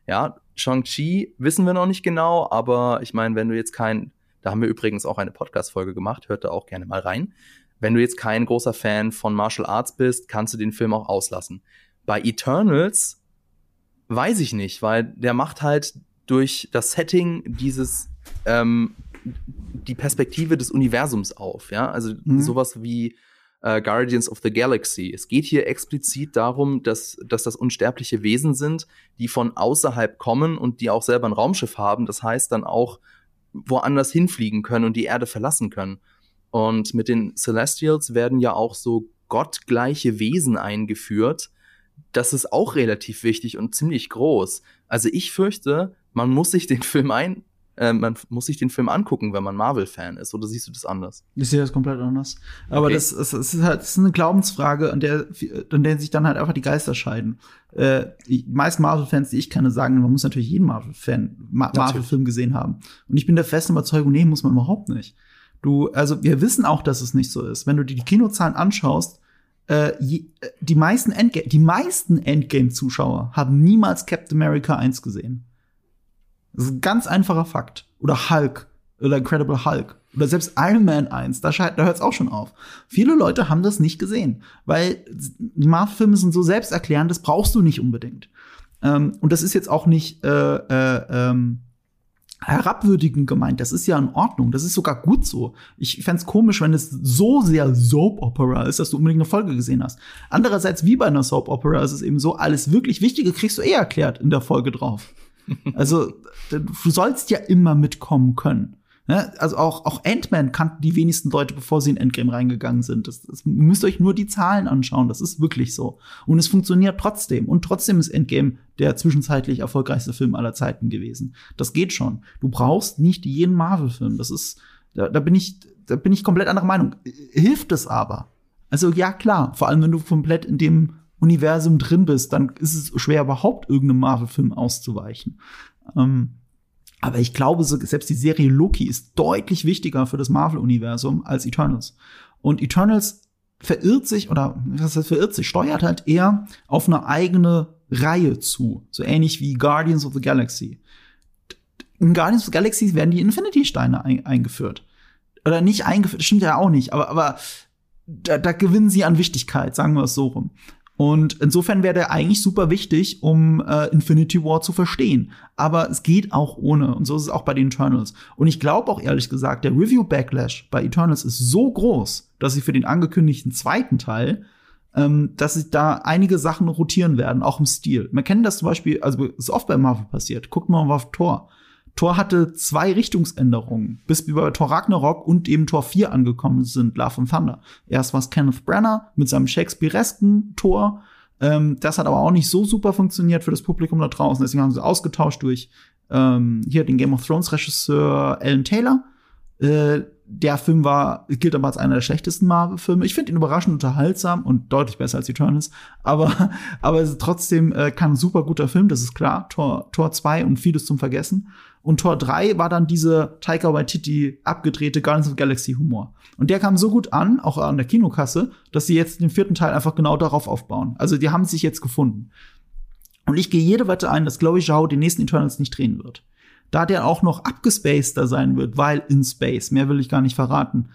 Ja, Shang-Chi wissen wir noch nicht genau, aber ich meine, wenn du jetzt kein, da haben wir übrigens auch eine Podcast-Folge gemacht, hört da auch gerne mal rein. Wenn du jetzt kein großer Fan von Martial Arts bist, kannst du den Film auch auslassen. Bei Eternals weiß ich nicht, weil der macht halt durch das Setting dieses ähm, die Perspektive des Universums auf, ja, also mhm. sowas wie äh, Guardians of the Galaxy. Es geht hier explizit darum, dass, dass das unsterbliche Wesen sind, die von außerhalb kommen und die auch selber ein Raumschiff haben. Das heißt dann auch woanders hinfliegen können und die Erde verlassen können. Und mit den Celestials werden ja auch so gottgleiche Wesen eingeführt, das ist auch relativ wichtig und ziemlich groß. Also ich fürchte, man muss sich den Film ein, äh, man muss sich den Film angucken, wenn man Marvel-Fan ist. Oder siehst du das anders? Ich sehe das komplett anders. Aber okay. das, das, das, ist halt das ist eine Glaubensfrage, an der, an der sich dann halt einfach die Geister scheiden. Äh, die meisten Marvel-Fans, die ich kenne, sagen, man muss natürlich jeden Marvel-Fan, Ma Marvel-Film gesehen haben. Und ich bin der festen Überzeugung, nee, muss man überhaupt nicht. Du, also wir wissen auch, dass es nicht so ist. Wenn du dir die Kinozahlen anschaust, äh, die meisten Endgame, die meisten Endgame-Zuschauer haben niemals Captain America 1 gesehen. Das ist ein ganz einfacher Fakt. Oder Hulk oder Incredible Hulk oder selbst Iron Man 1, da, da hört es auch schon auf. Viele Leute haben das nicht gesehen, weil die Marvel-Filme sind so selbsterklärend, das brauchst du nicht unbedingt. Ähm, und das ist jetzt auch nicht äh, äh, ähm, herabwürdigend gemeint. Das ist ja in Ordnung. Das ist sogar gut so. Ich fände komisch, wenn es so sehr Soap Opera ist, dass du unbedingt eine Folge gesehen hast. Andererseits, wie bei einer Soap Opera, ist es eben so, alles wirklich Wichtige kriegst du eh erklärt in der Folge drauf. Also, du sollst ja immer mitkommen können. Ne? Also auch, auch Ant-Man kannten die wenigsten Leute, bevor sie in Endgame reingegangen sind. Das, das, ihr müsst euch nur die Zahlen anschauen. Das ist wirklich so. Und es funktioniert trotzdem. Und trotzdem ist Endgame der zwischenzeitlich erfolgreichste Film aller Zeiten gewesen. Das geht schon. Du brauchst nicht jeden Marvel-Film. Das ist, da, da bin ich, da bin ich komplett anderer Meinung. Hilft es aber? Also ja, klar. Vor allem, wenn du komplett in dem Universum drin bist, dann ist es schwer, überhaupt irgendeinem Marvel-Film auszuweichen. Ähm, aber ich glaube, selbst die Serie Loki ist deutlich wichtiger für das Marvel-Universum als Eternals. Und Eternals verirrt sich, oder was heißt verirrt sich, steuert halt eher auf eine eigene Reihe zu. So ähnlich wie Guardians of the Galaxy. In Guardians of the Galaxy werden die Infinity-Steine ein eingeführt. Oder nicht eingeführt, stimmt ja auch nicht, aber, aber da, da gewinnen sie an Wichtigkeit, sagen wir es so rum. Und insofern wäre der eigentlich super wichtig, um äh, Infinity War zu verstehen. Aber es geht auch ohne. Und so ist es auch bei den Eternals. Und ich glaube auch ehrlich gesagt, der Review-Backlash bei Eternals ist so groß, dass sie für den angekündigten zweiten Teil ähm, dass sich da einige Sachen rotieren werden, auch im Stil. Man kennt das zum Beispiel, also ist oft bei Marvel passiert. Guckt mal auf Thor. Thor hatte zwei Richtungsänderungen, bis wir bei Thor Ragnarok und eben Thor 4 angekommen sind, Love and Thunder. Erst war es Kenneth Branagh mit seinem Shakespearesken Thor. Ähm, das hat aber auch nicht so super funktioniert für das Publikum da draußen. Deswegen haben sie ausgetauscht durch ähm, hier den Game of Thrones Regisseur Alan Taylor. Äh, der Film war, gilt aber als einer der schlechtesten Marvel-Filme. Ich finde ihn überraschend unterhaltsam und deutlich besser als Eternals. Aber, aber es ist trotzdem äh, kein super guter Film, das ist klar. Tor, Tor 2 und vieles zum Vergessen. Und Tor 3 war dann diese Taika Waititi abgedrehte Guardians of Galaxy Humor. Und der kam so gut an, auch an der Kinokasse, dass sie jetzt den vierten Teil einfach genau darauf aufbauen. Also die haben sich jetzt gefunden. Und ich gehe jede Wette ein, dass Chloe Zhao den nächsten Eternals nicht drehen wird da der auch noch abgespaceder sein wird, weil in Space, mehr will ich gar nicht verraten,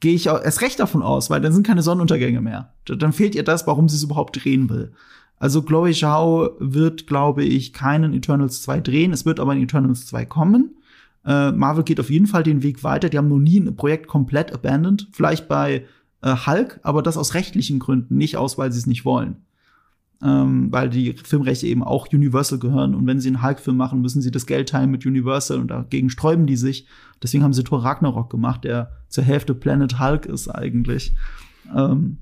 gehe ich erst recht davon aus, weil dann sind keine Sonnenuntergänge mehr. Dann fehlt ihr das, warum sie es überhaupt drehen will. Also Chloe Zhao wird, glaube ich, keinen Eternals 2 drehen. Es wird aber ein Eternals 2 kommen. Äh, Marvel geht auf jeden Fall den Weg weiter. Die haben noch nie ein Projekt komplett abandoned. Vielleicht bei äh, Hulk, aber das aus rechtlichen Gründen, nicht aus, weil sie es nicht wollen ähm, weil die Filmrechte eben auch Universal gehören. Und wenn sie einen Hulk-Film machen, müssen sie das Geld teilen mit Universal und dagegen sträuben die sich. Deswegen haben sie Thor Ragnarok gemacht, der zur Hälfte Planet Hulk ist eigentlich. Ähm,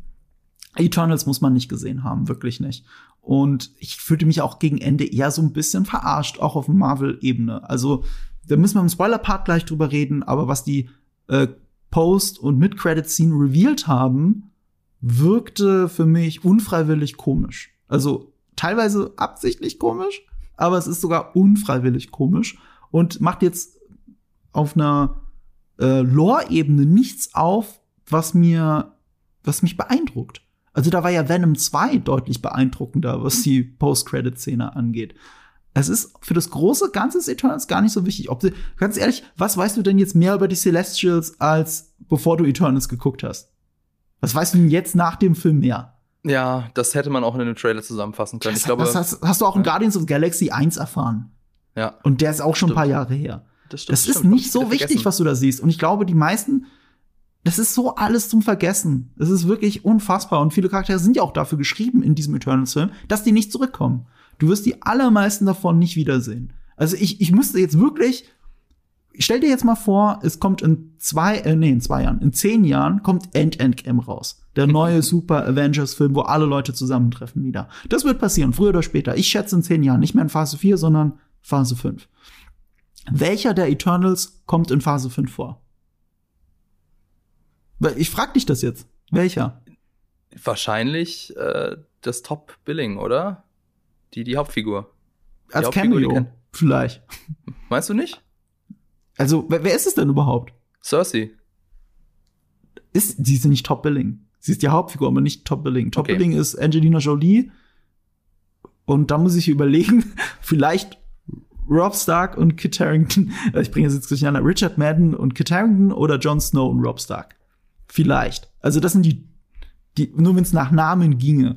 Eternals muss man nicht gesehen haben, wirklich nicht. Und ich fühlte mich auch gegen Ende eher so ein bisschen verarscht, auch auf Marvel-Ebene. Also, da müssen wir im Spoiler-Part gleich drüber reden, aber was die äh, Post- und Mid-Credit-Scene revealed haben, wirkte für mich unfreiwillig komisch. Also teilweise absichtlich komisch, aber es ist sogar unfreiwillig komisch und macht jetzt auf einer äh, Lore-Ebene nichts auf, was mir, was mich beeindruckt. Also da war ja Venom 2 deutlich beeindruckender, was die Post-Credit-Szene angeht. Es ist für das große Ganze Eternals gar nicht so wichtig. Ob sie, ganz ehrlich, was weißt du denn jetzt mehr über die Celestials, als bevor du Eternals geguckt hast? Was weißt du denn jetzt nach dem Film mehr? Ja, das hätte man auch in einem Trailer zusammenfassen können. Das, ich glaube, das hast, hast, du auch in ja. Guardians of Galaxy 1 erfahren. Ja. Und der ist auch schon stimmt. ein paar Jahre her. Das, stimmt, das ist stimmt. nicht so wichtig, was du da siehst. Und ich glaube, die meisten, das ist so alles zum Vergessen. Es ist wirklich unfassbar. Und viele Charaktere sind ja auch dafür geschrieben in diesem Eternals-Film, dass die nicht zurückkommen. Du wirst die allermeisten davon nicht wiedersehen. Also ich, ich müsste jetzt wirklich stell dir jetzt mal vor, es kommt in zwei, äh, nee, in zwei Jahren, in zehn Jahren kommt End Endgame raus. Der neue Super Avengers Film, wo alle Leute zusammentreffen wieder. Das wird passieren, früher oder später. Ich schätze in zehn Jahren, nicht mehr in Phase 4, sondern Phase 5. Welcher der Eternals kommt in Phase 5 vor? Ich frag dich das jetzt. Welcher? Wahrscheinlich äh, das Top-Billing, oder? Die, die Hauptfigur. Die Als Hauptfigur, Cameo, vielleicht. Meinst du nicht? Also, wer, wer ist es denn überhaupt? Cersei. Ist, sie ist nicht Top Billing. Sie ist die Hauptfigur, aber nicht Top Billing. Top okay. Billing ist Angelina Jolie. Und da muss ich überlegen, vielleicht Rob Stark und Kit Harington. Ich bringe jetzt durcheinander. Richard Madden und Kit Harington oder Jon Snow und Rob Stark. Vielleicht. Also das sind die, die nur wenn es nach Namen ginge.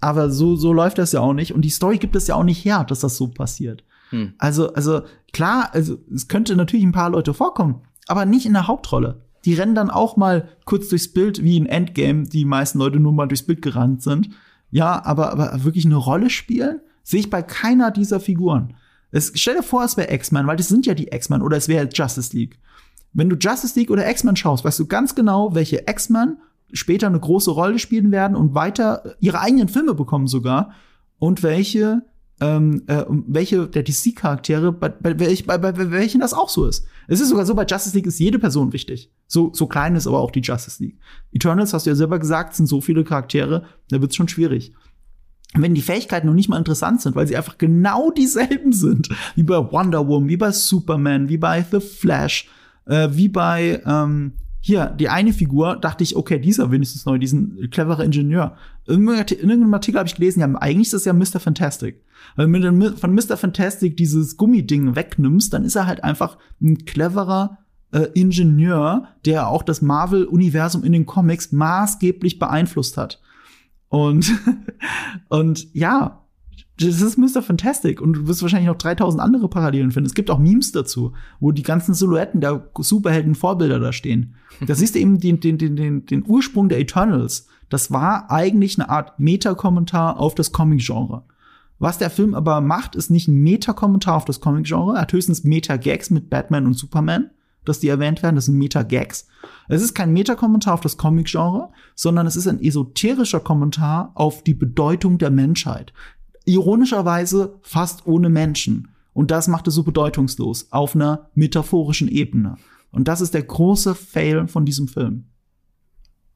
Aber so, so läuft das ja auch nicht. Und die Story gibt es ja auch nicht her, dass das so passiert. Hm. Also, also klar, also es könnte natürlich ein paar Leute vorkommen, aber nicht in der Hauptrolle. Die rennen dann auch mal kurz durchs Bild, wie in Endgame, die meisten Leute nur mal durchs Bild gerannt sind. Ja, aber, aber wirklich eine Rolle spielen, sehe ich bei keiner dieser Figuren. Es, stell dir vor, es wäre X-Men, weil das sind ja die X-Men oder es wäre Justice League. Wenn du Justice League oder X-Men schaust, weißt du ganz genau, welche X-Men später eine große Rolle spielen werden und weiter ihre eigenen Filme bekommen sogar und welche ähm, äh, welche der DC-Charaktere, bei, bei, bei, bei, welchen das auch so ist. Es ist sogar so, bei Justice League ist jede Person wichtig. So, so klein ist aber auch die Justice League. Eternals, hast du ja selber gesagt, sind so viele Charaktere, da wird's schon schwierig. Wenn die Fähigkeiten noch nicht mal interessant sind, weil sie einfach genau dieselben sind, wie bei Wonder Woman, wie bei Superman, wie bei The Flash, äh, wie bei ähm, hier, die eine Figur, dachte ich, okay, dieser wenigstens neu, diesen clevere Ingenieur. In irgendeinem Artikel habe ich gelesen, ja, eigentlich ist das ja Mr. Fantastic. Wenn du von Mr. Fantastic dieses Gummiding wegnimmst, dann ist er halt einfach ein cleverer äh, Ingenieur, der auch das Marvel-Universum in den Comics maßgeblich beeinflusst hat. Und, und ja, das ist Mr. Fantastic und du wirst wahrscheinlich noch 3000 andere Parallelen finden. Es gibt auch Memes dazu, wo die ganzen Silhouetten der Superhelden Vorbilder da stehen. Da siehst du eben den, den, den, den, den Ursprung der Eternals. Das war eigentlich eine Art Meta-Kommentar auf das Comic-Genre. Was der Film aber macht, ist nicht ein Meta-Kommentar auf das Comic-Genre. Er hat höchstens Meta-Gags mit Batman und Superman, dass die erwähnt werden. Das sind Meta-Gags. Es ist kein Meta-Kommentar auf das Comic-Genre, sondern es ist ein esoterischer Kommentar auf die Bedeutung der Menschheit ironischerweise fast ohne Menschen. Und das macht es so bedeutungslos auf einer metaphorischen Ebene. Und das ist der große Fail von diesem Film.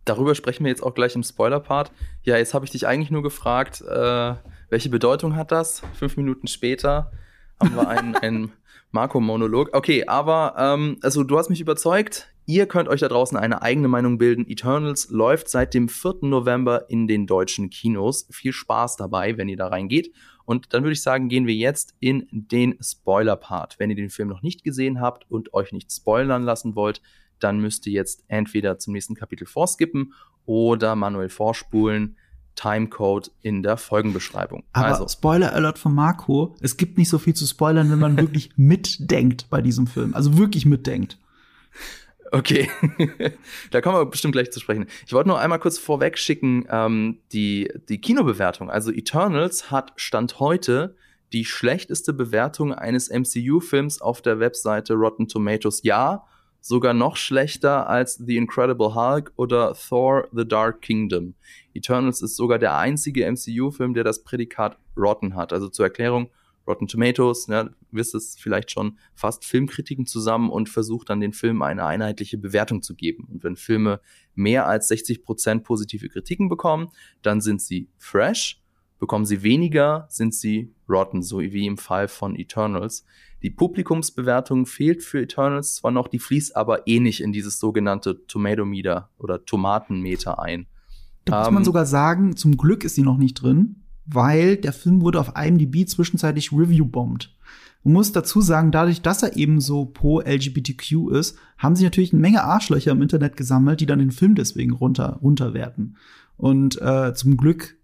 Darüber sprechen wir jetzt auch gleich im Spoiler-Part. Ja, jetzt habe ich dich eigentlich nur gefragt, äh, welche Bedeutung hat das? Fünf Minuten später haben wir einen, einen Marco-Monolog. Okay, aber ähm, also du hast mich überzeugt. Ihr könnt euch da draußen eine eigene Meinung bilden. Eternals läuft seit dem 4. November in den deutschen Kinos. Viel Spaß dabei, wenn ihr da reingeht. Und dann würde ich sagen, gehen wir jetzt in den Spoiler-Part. Wenn ihr den Film noch nicht gesehen habt und euch nicht spoilern lassen wollt, dann müsst ihr jetzt entweder zum nächsten Kapitel vorskippen oder manuell vorspulen. Timecode in der Folgenbeschreibung. Aber also. Spoiler Alert von Marco, es gibt nicht so viel zu spoilern, wenn man wirklich mitdenkt bei diesem Film. Also wirklich mitdenkt. Okay, da kommen wir bestimmt gleich zu sprechen. Ich wollte nur einmal kurz vorweg schicken, ähm, die, die Kinobewertung. Also Eternals hat Stand heute die schlechteste Bewertung eines MCU-Films auf der Webseite Rotten Tomatoes. Ja, sogar noch schlechter als The Incredible Hulk oder Thor The Dark Kingdom. Eternals ist sogar der einzige MCU-Film, der das Prädikat Rotten hat. Also zur Erklärung, Rotten Tomatoes, ne, wisst es vielleicht schon, fasst Filmkritiken zusammen und versucht dann den Film eine einheitliche Bewertung zu geben. Und wenn Filme mehr als 60 Prozent positive Kritiken bekommen, dann sind sie fresh. Bekommen sie weniger, sind sie rotten, so wie im Fall von Eternals. Die Publikumsbewertung fehlt für Eternals zwar noch, die fließt aber eh nicht in dieses sogenannte Tomatometer oder Tomatenmeter ein. Da muss man ähm, sogar sagen, zum Glück ist sie noch nicht drin, weil der Film wurde auf IMDb zwischenzeitlich review-bombt. Man muss dazu sagen, dadurch, dass er eben so pro LGBTQ ist, haben sich natürlich eine Menge Arschlöcher im Internet gesammelt, die dann den Film deswegen runter, runterwerten. Und äh, zum Glück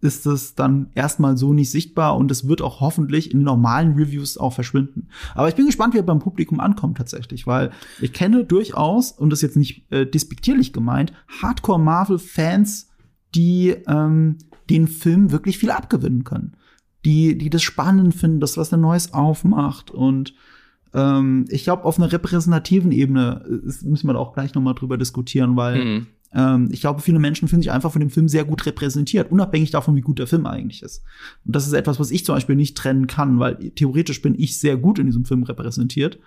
ist es dann erstmal so nicht sichtbar und es wird auch hoffentlich in normalen Reviews auch verschwinden. Aber ich bin gespannt, wie er beim Publikum ankommt tatsächlich, weil ich kenne durchaus, und das ist jetzt nicht äh, despektierlich gemeint, Hardcore-Marvel-Fans, die ähm, den Film wirklich viel abgewinnen können. Die, die das spannend finden, das was Neues aufmacht. Und ähm, ich glaube, auf einer repräsentativen Ebene ist, müssen wir da auch gleich noch mal drüber diskutieren, weil mhm. ähm, ich glaube, viele Menschen fühlen sich einfach von dem Film sehr gut repräsentiert, unabhängig davon, wie gut der Film eigentlich ist. Und das ist etwas, was ich zum Beispiel nicht trennen kann, weil theoretisch bin ich sehr gut in diesem Film repräsentiert,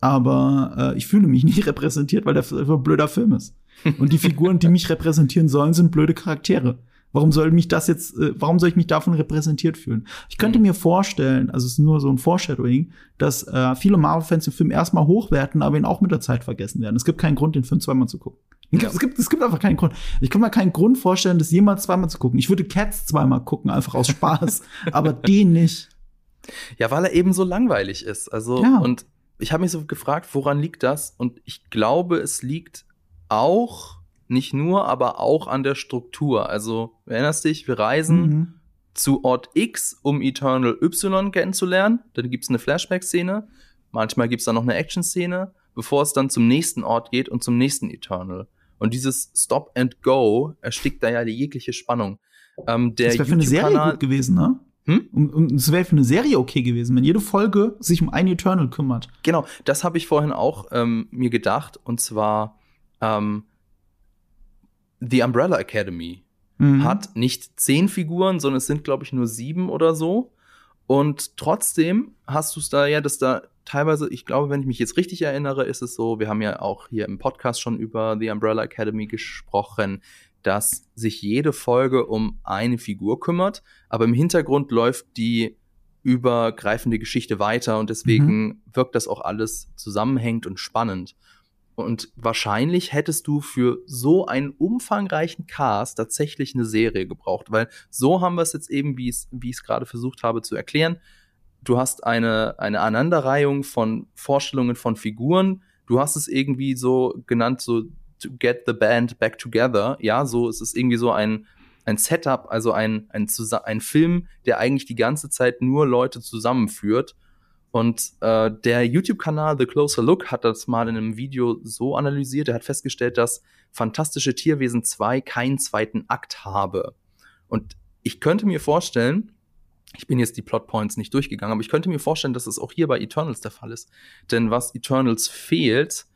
aber äh, ich fühle mich nicht repräsentiert, weil der Film ein blöder Film ist. Und die Figuren, die mich repräsentieren sollen, sind blöde Charaktere. Warum soll mich das jetzt, äh, warum soll ich mich davon repräsentiert fühlen? Ich könnte mir vorstellen, also es ist nur so ein Foreshadowing, dass äh, viele Marvel-Fans den Film erstmal hochwerten, aber ihn auch mit der Zeit vergessen werden. Es gibt keinen Grund, den Film zweimal zu gucken. Es gibt, es gibt einfach keinen Grund. Ich kann mir keinen Grund vorstellen, das jemals zweimal zu gucken. Ich würde Cats zweimal gucken, einfach aus Spaß, aber den nicht. Ja, weil er eben so langweilig ist. Also, ja. und ich habe mich so gefragt, woran liegt das? Und ich glaube, es liegt auch nicht nur, aber auch an der Struktur. Also, erinnerst dich, wir reisen mhm. zu Ort X, um Eternal Y kennenzulernen. Dann gibt's eine Flashback-Szene. Manchmal gibt's dann noch eine Action-Szene, bevor es dann zum nächsten Ort geht und zum nächsten Eternal. Und dieses Stop and Go erstickt da ja die jegliche Spannung. Ähm, der das wäre für eine Serie gut gewesen, ne? Hm? Und es wäre für eine Serie okay gewesen, wenn jede Folge sich um ein Eternal kümmert. Genau, das habe ich vorhin auch ähm, mir gedacht. Und zwar ähm, The Umbrella Academy mhm. hat nicht zehn Figuren, sondern es sind, glaube ich, nur sieben oder so. Und trotzdem hast du es da ja, dass da teilweise, ich glaube, wenn ich mich jetzt richtig erinnere, ist es so, wir haben ja auch hier im Podcast schon über The Umbrella Academy gesprochen, dass sich jede Folge um eine Figur kümmert, aber im Hintergrund läuft die übergreifende Geschichte weiter und deswegen mhm. wirkt das auch alles zusammenhängend und spannend. Und wahrscheinlich hättest du für so einen umfangreichen Cast tatsächlich eine Serie gebraucht, weil so haben wir es jetzt eben, wie ich es gerade versucht habe zu erklären. Du hast eine, eine Aneinanderreihung von Vorstellungen von Figuren. Du hast es irgendwie so genannt, so to get the band back together. Ja, so ist es irgendwie so ein, ein Setup, also ein, ein, ein Film, der eigentlich die ganze Zeit nur Leute zusammenführt. Und äh, der YouTube-Kanal The Closer Look hat das mal in einem Video so analysiert. Er hat festgestellt, dass Fantastische Tierwesen 2 keinen zweiten Akt habe. Und ich könnte mir vorstellen, ich bin jetzt die Plotpoints nicht durchgegangen, aber ich könnte mir vorstellen, dass es auch hier bei Eternals der Fall ist. Denn was Eternals fehlt,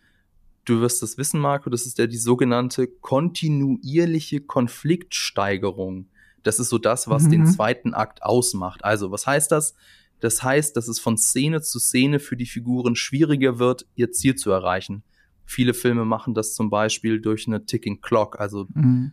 du wirst das wissen, Marco, das ist ja die sogenannte kontinuierliche Konfliktsteigerung. Das ist so das, was mhm. den zweiten Akt ausmacht. Also, was heißt das? Das heißt, dass es von Szene zu Szene für die Figuren schwieriger wird, ihr Ziel zu erreichen. Viele Filme machen das zum Beispiel durch eine Ticking Clock. Also mhm.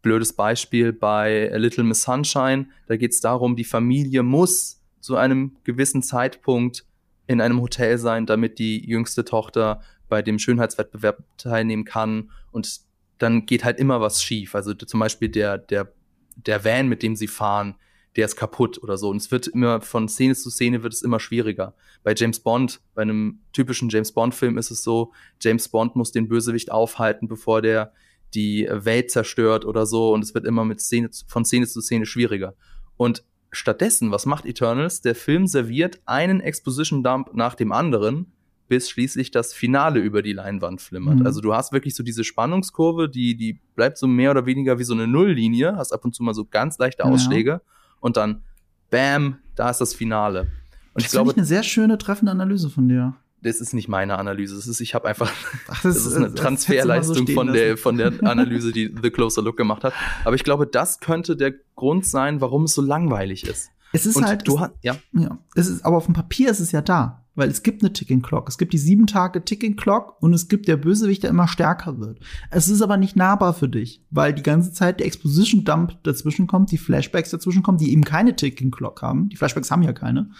blödes Beispiel bei A Little Miss Sunshine. Da geht es darum, die Familie muss zu einem gewissen Zeitpunkt in einem Hotel sein, damit die jüngste Tochter bei dem Schönheitswettbewerb teilnehmen kann. Und dann geht halt immer was schief. Also zum Beispiel der, der, der Van, mit dem sie fahren, der ist kaputt oder so. Und es wird immer von Szene zu Szene wird es immer schwieriger. Bei James Bond, bei einem typischen James Bond-Film ist es so, James Bond muss den Bösewicht aufhalten, bevor der die Welt zerstört oder so. Und es wird immer mit Szene, von Szene zu Szene schwieriger. Und stattdessen, was macht Eternals? Der Film serviert einen Exposition-Dump nach dem anderen, bis schließlich das Finale über die Leinwand flimmert. Mhm. Also du hast wirklich so diese Spannungskurve, die, die bleibt so mehr oder weniger wie so eine Nulllinie, hast ab und zu mal so ganz leichte Ausschläge. Ja und dann Bam, da ist das Finale. Und das ich glaube, ich eine sehr schöne treffende Analyse von dir. Das ist nicht meine Analyse. Das ist, ich habe einfach, Ach, das, das, ist eine Transferleistung so von der von der Analyse, die The Closer Look gemacht hat. Aber ich glaube, das könnte der Grund sein, warum es so langweilig ist. Es ist Und halt, du hast, ja, ja. Es ist, aber auf dem Papier ist es ja da. Weil es gibt eine Ticking Clock. Es gibt die sieben Tage Ticking Clock und es gibt der Bösewicht, der immer stärker wird. Es ist aber nicht nahbar für dich, weil die ganze Zeit der Exposition Dump dazwischen kommt, die Flashbacks dazwischen kommen, die eben keine Ticking Clock haben. Die Flashbacks haben ja keine.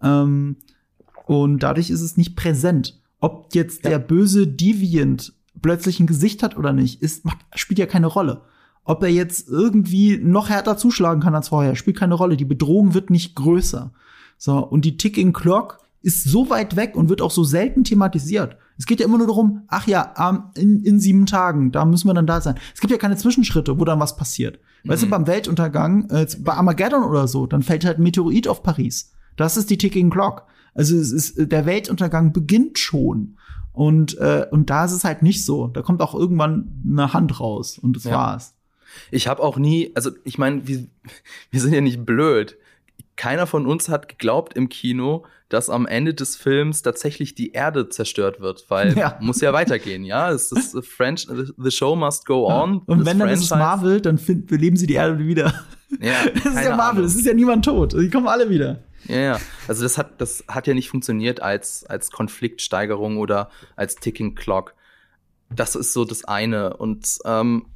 Ähm, und dadurch ist es nicht präsent. Ob jetzt ja. der böse Deviant plötzlich ein Gesicht hat oder nicht, ist, macht, spielt ja keine Rolle. Ob er jetzt irgendwie noch härter zuschlagen kann als vorher, spielt keine Rolle. Die Bedrohung wird nicht größer. So, und die Ticking Clock ist so weit weg und wird auch so selten thematisiert. Es geht ja immer nur darum, ach ja, in, in sieben Tagen, da müssen wir dann da sein. Es gibt ja keine Zwischenschritte, wo dann was passiert. Mhm. Weißt du, mhm. beim Weltuntergang, äh, bei Armageddon oder so, dann fällt halt ein Meteorit auf Paris. Das ist die Ticking Clock. Also es ist, der Weltuntergang beginnt schon. Und, äh, und da ist es halt nicht so. Da kommt auch irgendwann eine Hand raus und das ja. war's. Ich habe auch nie, also ich meine, wir, wir sind ja nicht blöd keiner von uns hat geglaubt im Kino, dass am Ende des Films tatsächlich die Erde zerstört wird, weil ja. muss ja weitergehen, ja. Es ist the, French, the show must go on. Und wenn dann ist es Marvel, dann find, beleben sie die Erde wieder. Ja, das ist ja Marvel, es ist ja niemand tot. Die kommen alle wieder. Ja, ja. Also das hat, das hat ja nicht funktioniert als, als Konfliktsteigerung oder als Ticking Clock. Das ist so das eine. Und ähm,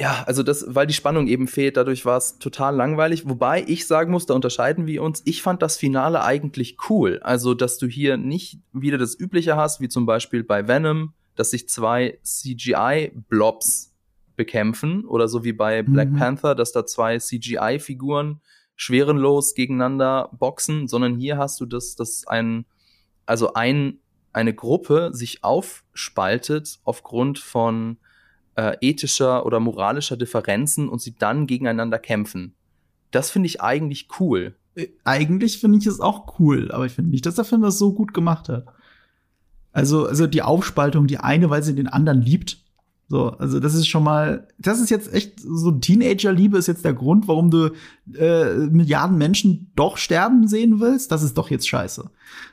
ja, also das, weil die Spannung eben fehlt, dadurch war es total langweilig. Wobei ich sagen muss, da unterscheiden wir uns. Ich fand das Finale eigentlich cool. Also, dass du hier nicht wieder das Übliche hast, wie zum Beispiel bei Venom, dass sich zwei CGI-Blobs bekämpfen oder so wie bei Black mhm. Panther, dass da zwei CGI-Figuren schwerenlos gegeneinander boxen, sondern hier hast du das, dass ein, also ein, eine Gruppe sich aufspaltet aufgrund von äh, ethischer oder moralischer Differenzen und sie dann gegeneinander kämpfen. Das finde ich eigentlich cool. Äh, eigentlich finde ich es auch cool, aber ich finde nicht, dass der Film das so gut gemacht hat. Also, also die Aufspaltung, die eine, weil sie den anderen liebt, so, also das ist schon mal, das ist jetzt echt so Teenager-Liebe ist jetzt der Grund, warum du äh, Milliarden Menschen doch sterben sehen willst. Das ist doch jetzt scheiße.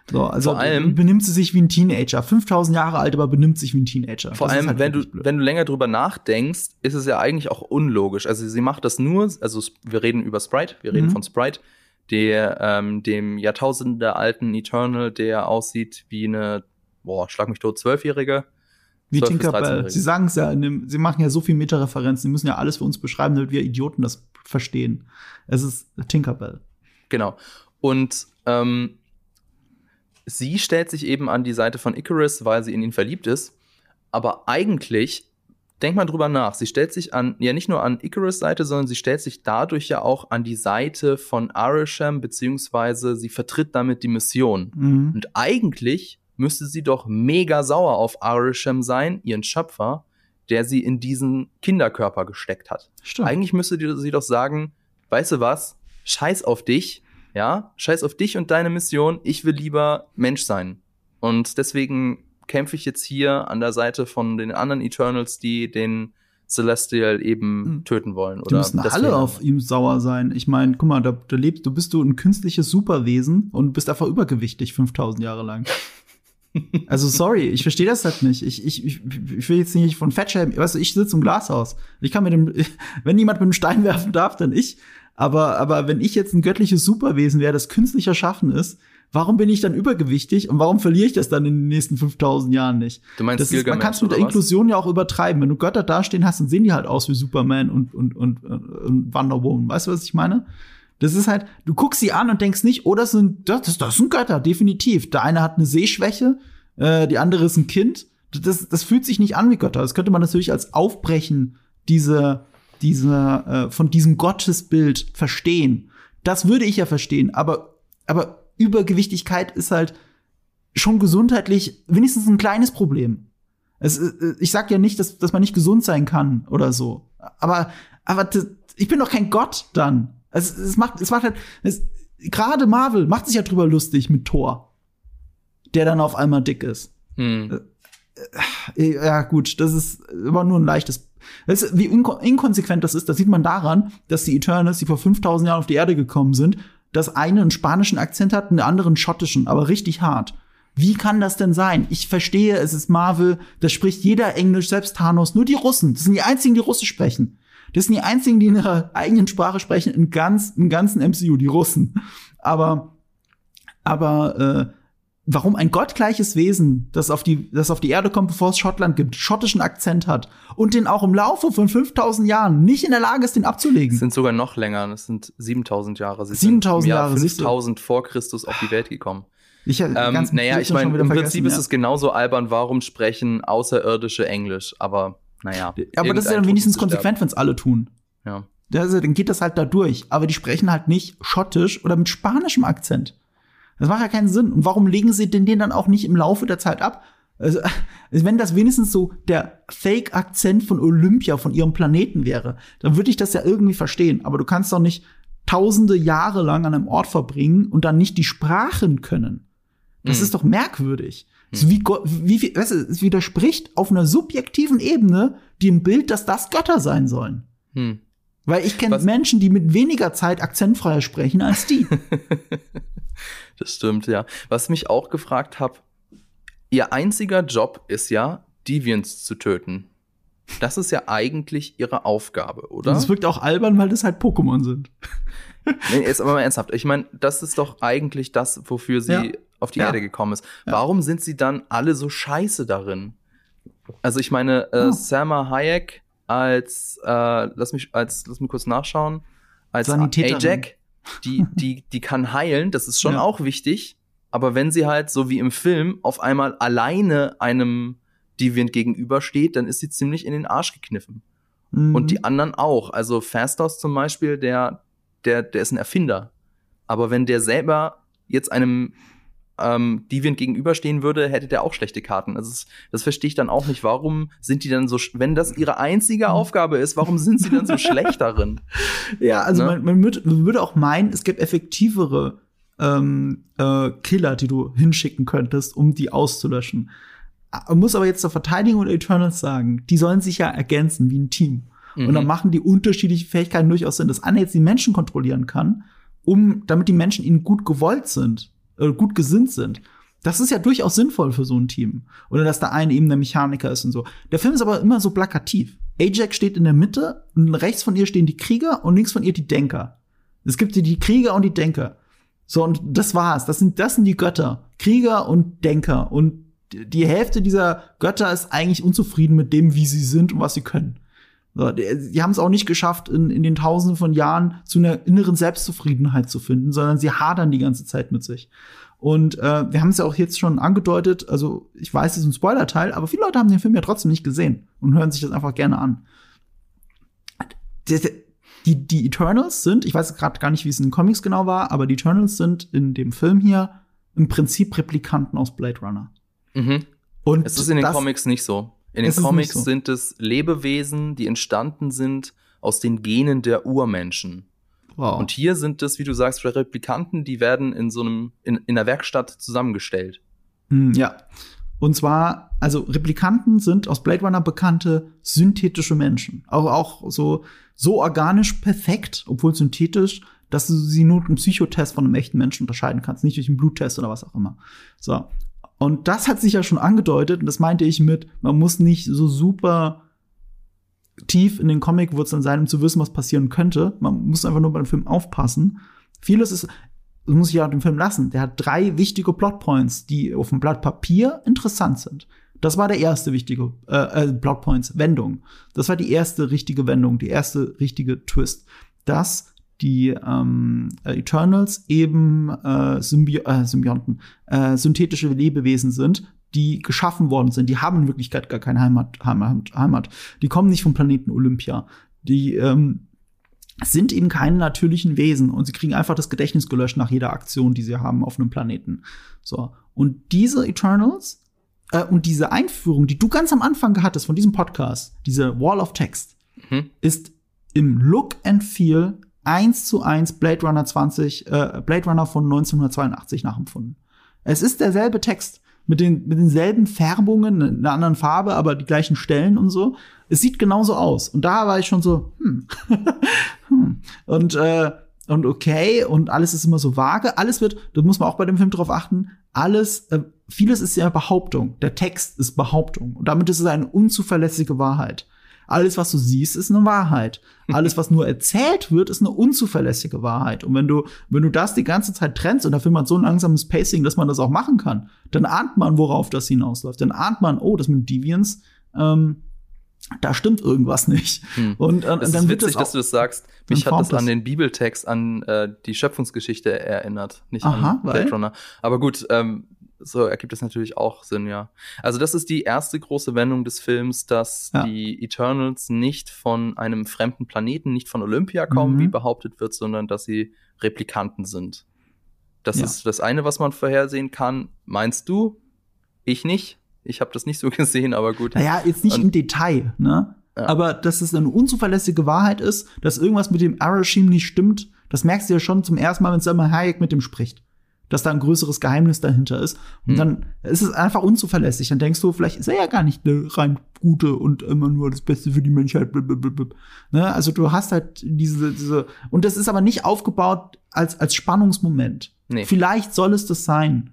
So, also vor allem benimmt sie sich wie ein Teenager, 5000 Jahre alt, aber benimmt sich wie ein Teenager. Vor das allem, halt wenn du blöd. wenn du länger drüber nachdenkst, ist es ja eigentlich auch unlogisch. Also sie macht das nur, also wir reden über Sprite, wir reden mhm. von Sprite, der ähm, dem Jahrtausende alten Eternal, der aussieht wie eine, boah, schlag mich tot, zwölfjährige wie Tinkerbell. Sie sagen es ja, dem, sie machen ja so viel Meta-Referenzen, sie müssen ja alles für uns beschreiben, damit wir Idioten das verstehen. Es ist Tinkerbell. Genau. Und ähm, sie stellt sich eben an die Seite von Icarus, weil sie in ihn verliebt ist. Aber eigentlich, denk mal drüber nach, sie stellt sich an, ja nicht nur an Icarus Seite, sondern sie stellt sich dadurch ja auch an die Seite von Arisham, beziehungsweise sie vertritt damit die Mission. Mhm. Und eigentlich müsste sie doch mega sauer auf Arisham sein, ihren Schöpfer, der sie in diesen Kinderkörper gesteckt hat. Stimmt. Eigentlich müsste sie doch sagen, weißt du was, scheiß auf dich, ja, scheiß auf dich und deine Mission, ich will lieber Mensch sein. Und deswegen kämpfe ich jetzt hier an der Seite von den anderen Eternals, die den Celestial eben Mhm. töten wollen. Die Oder müssen das alle auf ihm sauer sein. Ich meine, guck mal, da, da lebst du, bist du ein künstliches Superwesen und bist einfach übergewichtig 5000 Jahre lang. Also sorry, ich verstehe das halt nicht. Ich, ich, ich, will jetzt nicht von Fettschämen. Weißt du, ich sitze im Glashaus. Ich kann mit dem, wenn jemand mit einem Stein werfen darf, dann ich. Aber, aber wenn ich jetzt ein göttliches Superwesen wäre, das künstlich erschaffen ist, warum bin ich dann übergewichtig und warum verliere ich das dann in den nächsten 5000 Jahren nicht? Du meinst Das ist, man kann es mit der oder was? Inklusion ja auch übertreiben. Wenn du Götter dastehen hast, dann sehen die halt aus wie Superman und, und, und, und Wonder Woman. Weißt du, was ich meine? Das ist halt, du guckst sie an und denkst nicht, oh, das sind, das, das, sind Götter, definitiv. Der eine hat eine Sehschwäche, äh, die andere ist ein Kind. Das, das fühlt sich nicht an wie Götter. Das könnte man natürlich als Aufbrechen dieser, dieser, äh, von diesem Gottesbild verstehen. Das würde ich ja verstehen, aber, aber Übergewichtigkeit ist halt schon gesundheitlich wenigstens ein kleines Problem. Es, äh, ich sag ja nicht, dass, dass man nicht gesund sein kann oder so. Aber, aber ich bin doch kein Gott dann. Es, es macht, es macht halt, gerade Marvel macht sich ja drüber lustig mit Thor. Der dann auf einmal dick ist. Hm. Ja, gut, das ist aber nur ein leichtes. Das ist, wie inko inkonsequent das ist, das sieht man daran, dass die Eternals, die vor 5000 Jahren auf die Erde gekommen sind, das eine einen spanischen Akzent hat und der andere einen schottischen, aber richtig hart. Wie kann das denn sein? Ich verstehe, es ist Marvel, da spricht jeder Englisch, selbst Thanos, nur die Russen. Das sind die einzigen, die Russisch sprechen. Das sind die einzigen, die in ihrer eigenen Sprache sprechen, im, ganz, im ganzen MCU, die Russen. Aber, aber äh, warum ein gottgleiches Wesen, das auf die, das auf die Erde kommt, bevor es Schottland gibt, schottischen Akzent hat und den auch im Laufe von 5000 Jahren nicht in der Lage ist, den Es abzulegen. sind sogar noch länger, das sind 7000 Jahre. Sie 7000 sind im Jahr Jahre, siehst du. 5000 vor Christus auf die Welt gekommen. Ich, äh, Ähm, ganz naja, ich meine, im Prinzip ist ja. es genauso albern, warum sprechen Außerirdische Englisch, aber naja. Aber das ist ja dann wenigstens konsequent, wenn es alle tun. sterben. Also, dann geht das halt da durch. Aber die sprechen halt nicht schottisch oder mit spanischem Akzent. Das macht ja keinen Sinn. Und warum legen sie den, den dann auch nicht im Laufe der Zeit ab? Also, wenn das wenigstens so der Fake-Akzent von Olympia, von ihrem Planeten wäre, dann würde ich das ja irgendwie verstehen. Aber du kannst doch nicht tausende Jahre lang an einem Ort verbringen und dann nicht die Sprachen können. Das Mhm. ist doch merkwürdig. Ist wie, wie, weißt du, es widerspricht auf einer subjektiven Ebene dem Bild, dass das Götter sein sollen. Hm. Weil ich kenne Menschen, die mit weniger Zeit akzentfreier sprechen als die. Das stimmt, ja. Was mich auch gefragt habe, ihr einziger Job ist ja, Deviants zu töten. Das ist ja eigentlich ihre Aufgabe, oder? Das wirkt auch albern, weil das halt Pokémon sind. Nee, jetzt aber mal ernsthaft. Ich meine, das ist doch eigentlich das, wofür sie Ja. Auf die Ja. Erde gekommen ist. Ja. Warum sind sie dann alle so scheiße darin? Also ich meine, äh, Oh. Salma Hayek als, äh, lass mich, als, lass mich kurz nachschauen, als. Ajak, die, die, die kann heilen, das ist schon Ja. auch wichtig. Aber wenn sie halt, so wie im Film, auf einmal alleine einem Deviant gegenübersteht, dann ist sie ziemlich in den Arsch gekniffen. Mhm. Und die anderen auch. Also Fastos zum Beispiel, der, der, der ist ein Erfinder. Aber wenn der selber jetzt einem ähm, Deviant gegenüberstehen würde, hätte der auch schlechte Karten. Also das, das verstehe ich dann auch nicht. Warum sind die dann so, wenn das ihre einzige Aufgabe ist, warum sind sie dann so schlecht darin? Ja, also Ne? man, man, würd, man würde auch meinen, es gibt effektivere ähm, äh, Killer, die du hinschicken könntest, um die auszulöschen. Man muss aber jetzt zur Verteidigung der Eternals sagen, die sollen sich ja ergänzen wie ein Team. Und dann Mhm. machen die unterschiedliche Fähigkeiten durchaus Sinn, dass einer jetzt die Menschen kontrollieren kann, um, damit die Menschen ihnen gut gewollt sind, äh, gut gesinnt sind. Das ist ja durchaus sinnvoll für so ein Team. Oder dass der eine eben der Mechaniker ist und so. Der Film ist aber immer so plakativ. Ajax steht in der Mitte und rechts von ihr stehen die Krieger und links von ihr die Denker. Es gibt die- Krieger und die Denker. So, und das war's. Das sind, das sind die Götter. Krieger und Denker. Und die Hälfte dieser Götter ist eigentlich unzufrieden mit dem, wie sie sind und was sie können. Die haben es auch nicht geschafft, in, in den Tausenden von Jahren zu einer inneren Selbstzufriedenheit zu finden, sondern sie hadern die ganze Zeit mit sich. Und äh, wir haben es ja auch jetzt schon angedeutet, also ich weiß, es ist ein Spoiler-Teil, aber viele Leute haben den Film ja trotzdem nicht gesehen und hören sich das einfach gerne an. Die, die, die Eternals sind, ich weiß gerade gar nicht, wie es in den Comics genau war, aber die Eternals sind in dem Film hier im Prinzip Replikanten aus Blade Runner. Mhm. Und Es ist in den das, Comics nicht so. In den Comics so. sind es Lebewesen, die entstanden sind aus den Genen der Urmenschen. Wow. Und hier sind es, wie du sagst, Replikanten, die werden in so einem, in, in einer Werkstatt zusammengestellt. Hm, ja. Und zwar, also Replikanten sind aus Blade Runner bekannte synthetische Menschen. Auch, auch so, so organisch perfekt, obwohl synthetisch, dass du sie nur mit einem Psychotest von einem echten Menschen unterscheiden kannst, nicht durch einen Bluttest oder was auch immer. So. Und das hat sich ja schon angedeutet, und das meinte ich mit, man muss nicht so super tief in den Comicwurzeln sein, um zu wissen, was passieren könnte. Man muss einfach nur beim Film aufpassen. Vieles ist, das muss ich ja den Film lassen. Der hat drei wichtige Plotpoints, die auf dem Blatt Papier interessant sind. Das war der erste wichtige äh, äh, Plotpoints, Wendung. Das war die erste richtige Wendung, die erste richtige Twist. Dass die ähm, Eternals eben äh, Symbi äh, Symbionten, äh, synthetische Lebewesen sind, die geschaffen worden sind. Die haben in Wirklichkeit gar keine Heimat. Heimat, Heimat. Die kommen nicht vom Planeten Olympia. Die ähm, sind eben keine natürlichen Wesen und sie kriegen einfach das Gedächtnis gelöscht nach jeder Aktion, die sie haben auf einem Planeten. So. Und diese Eternals äh, und diese Einführung, die du ganz am Anfang hattest von diesem Podcast, diese Wall of Text, mhm. ist im Look and Feel eins zu eins Blade Runner 20, äh, Blade Runner von 1982 nachempfunden. Es ist derselbe Text mit den mit denselben Färbungen, in einer anderen Farbe, aber die gleichen Stellen und so. Es sieht genauso aus. Und da war ich schon so, hm. hm. Und äh, und okay und alles ist immer so vage. Alles wird, da muss man auch bei dem Film drauf achten. Alles, äh, vieles ist ja Behauptung. Der Text ist Behauptung und damit ist es eine unzuverlässige Wahrheit. Alles, was du siehst, ist eine Wahrheit. Alles, was nur erzählt wird, ist eine unzuverlässige Wahrheit. Und wenn du, wenn du das die ganze Zeit trennst und der Film hat so ein langsames Pacing, dass man das auch machen kann, dann ahnt man, worauf das hinausläuft. Dann ahnt man, oh, das mit Deviants, ähm, da stimmt irgendwas nicht. Hm. Und, äh, das und dann ist witzig, das dass du das sagst. Mich hat das an den Bibeltext, an äh, die Schöpfungsgeschichte erinnert, nicht Aha, an Blade Runner. Aber gut, ähm, so ergibt es natürlich auch Sinn, ja. Also das ist die erste große Wendung des Films, dass ja. die Eternals nicht von einem fremden Planeten, nicht von Olympia kommen, mhm. wie behauptet wird, sondern dass sie Replikanten sind. Das ja. ist das eine, was man vorhersehen kann. Meinst du? Ich nicht. Ich habe das nicht so gesehen, aber gut. Naja, jetzt nicht Und, im Detail, ne? Ja. Aber dass es eine unzuverlässige Wahrheit ist, dass irgendwas mit dem Arashim nicht stimmt, das merkst du ja schon zum ersten Mal, wenn Selma Hayek mit dem spricht dass da ein größeres Geheimnis dahinter ist. Und hm. dann ist es einfach unzuverlässig. Dann denkst du, vielleicht ist er ja gar nicht eine rein gute und immer nur das Beste für die Menschheit. Ne? Also du hast halt diese, diese, und das ist aber nicht aufgebaut als, als Spannungsmoment. Nee. Vielleicht soll es das sein.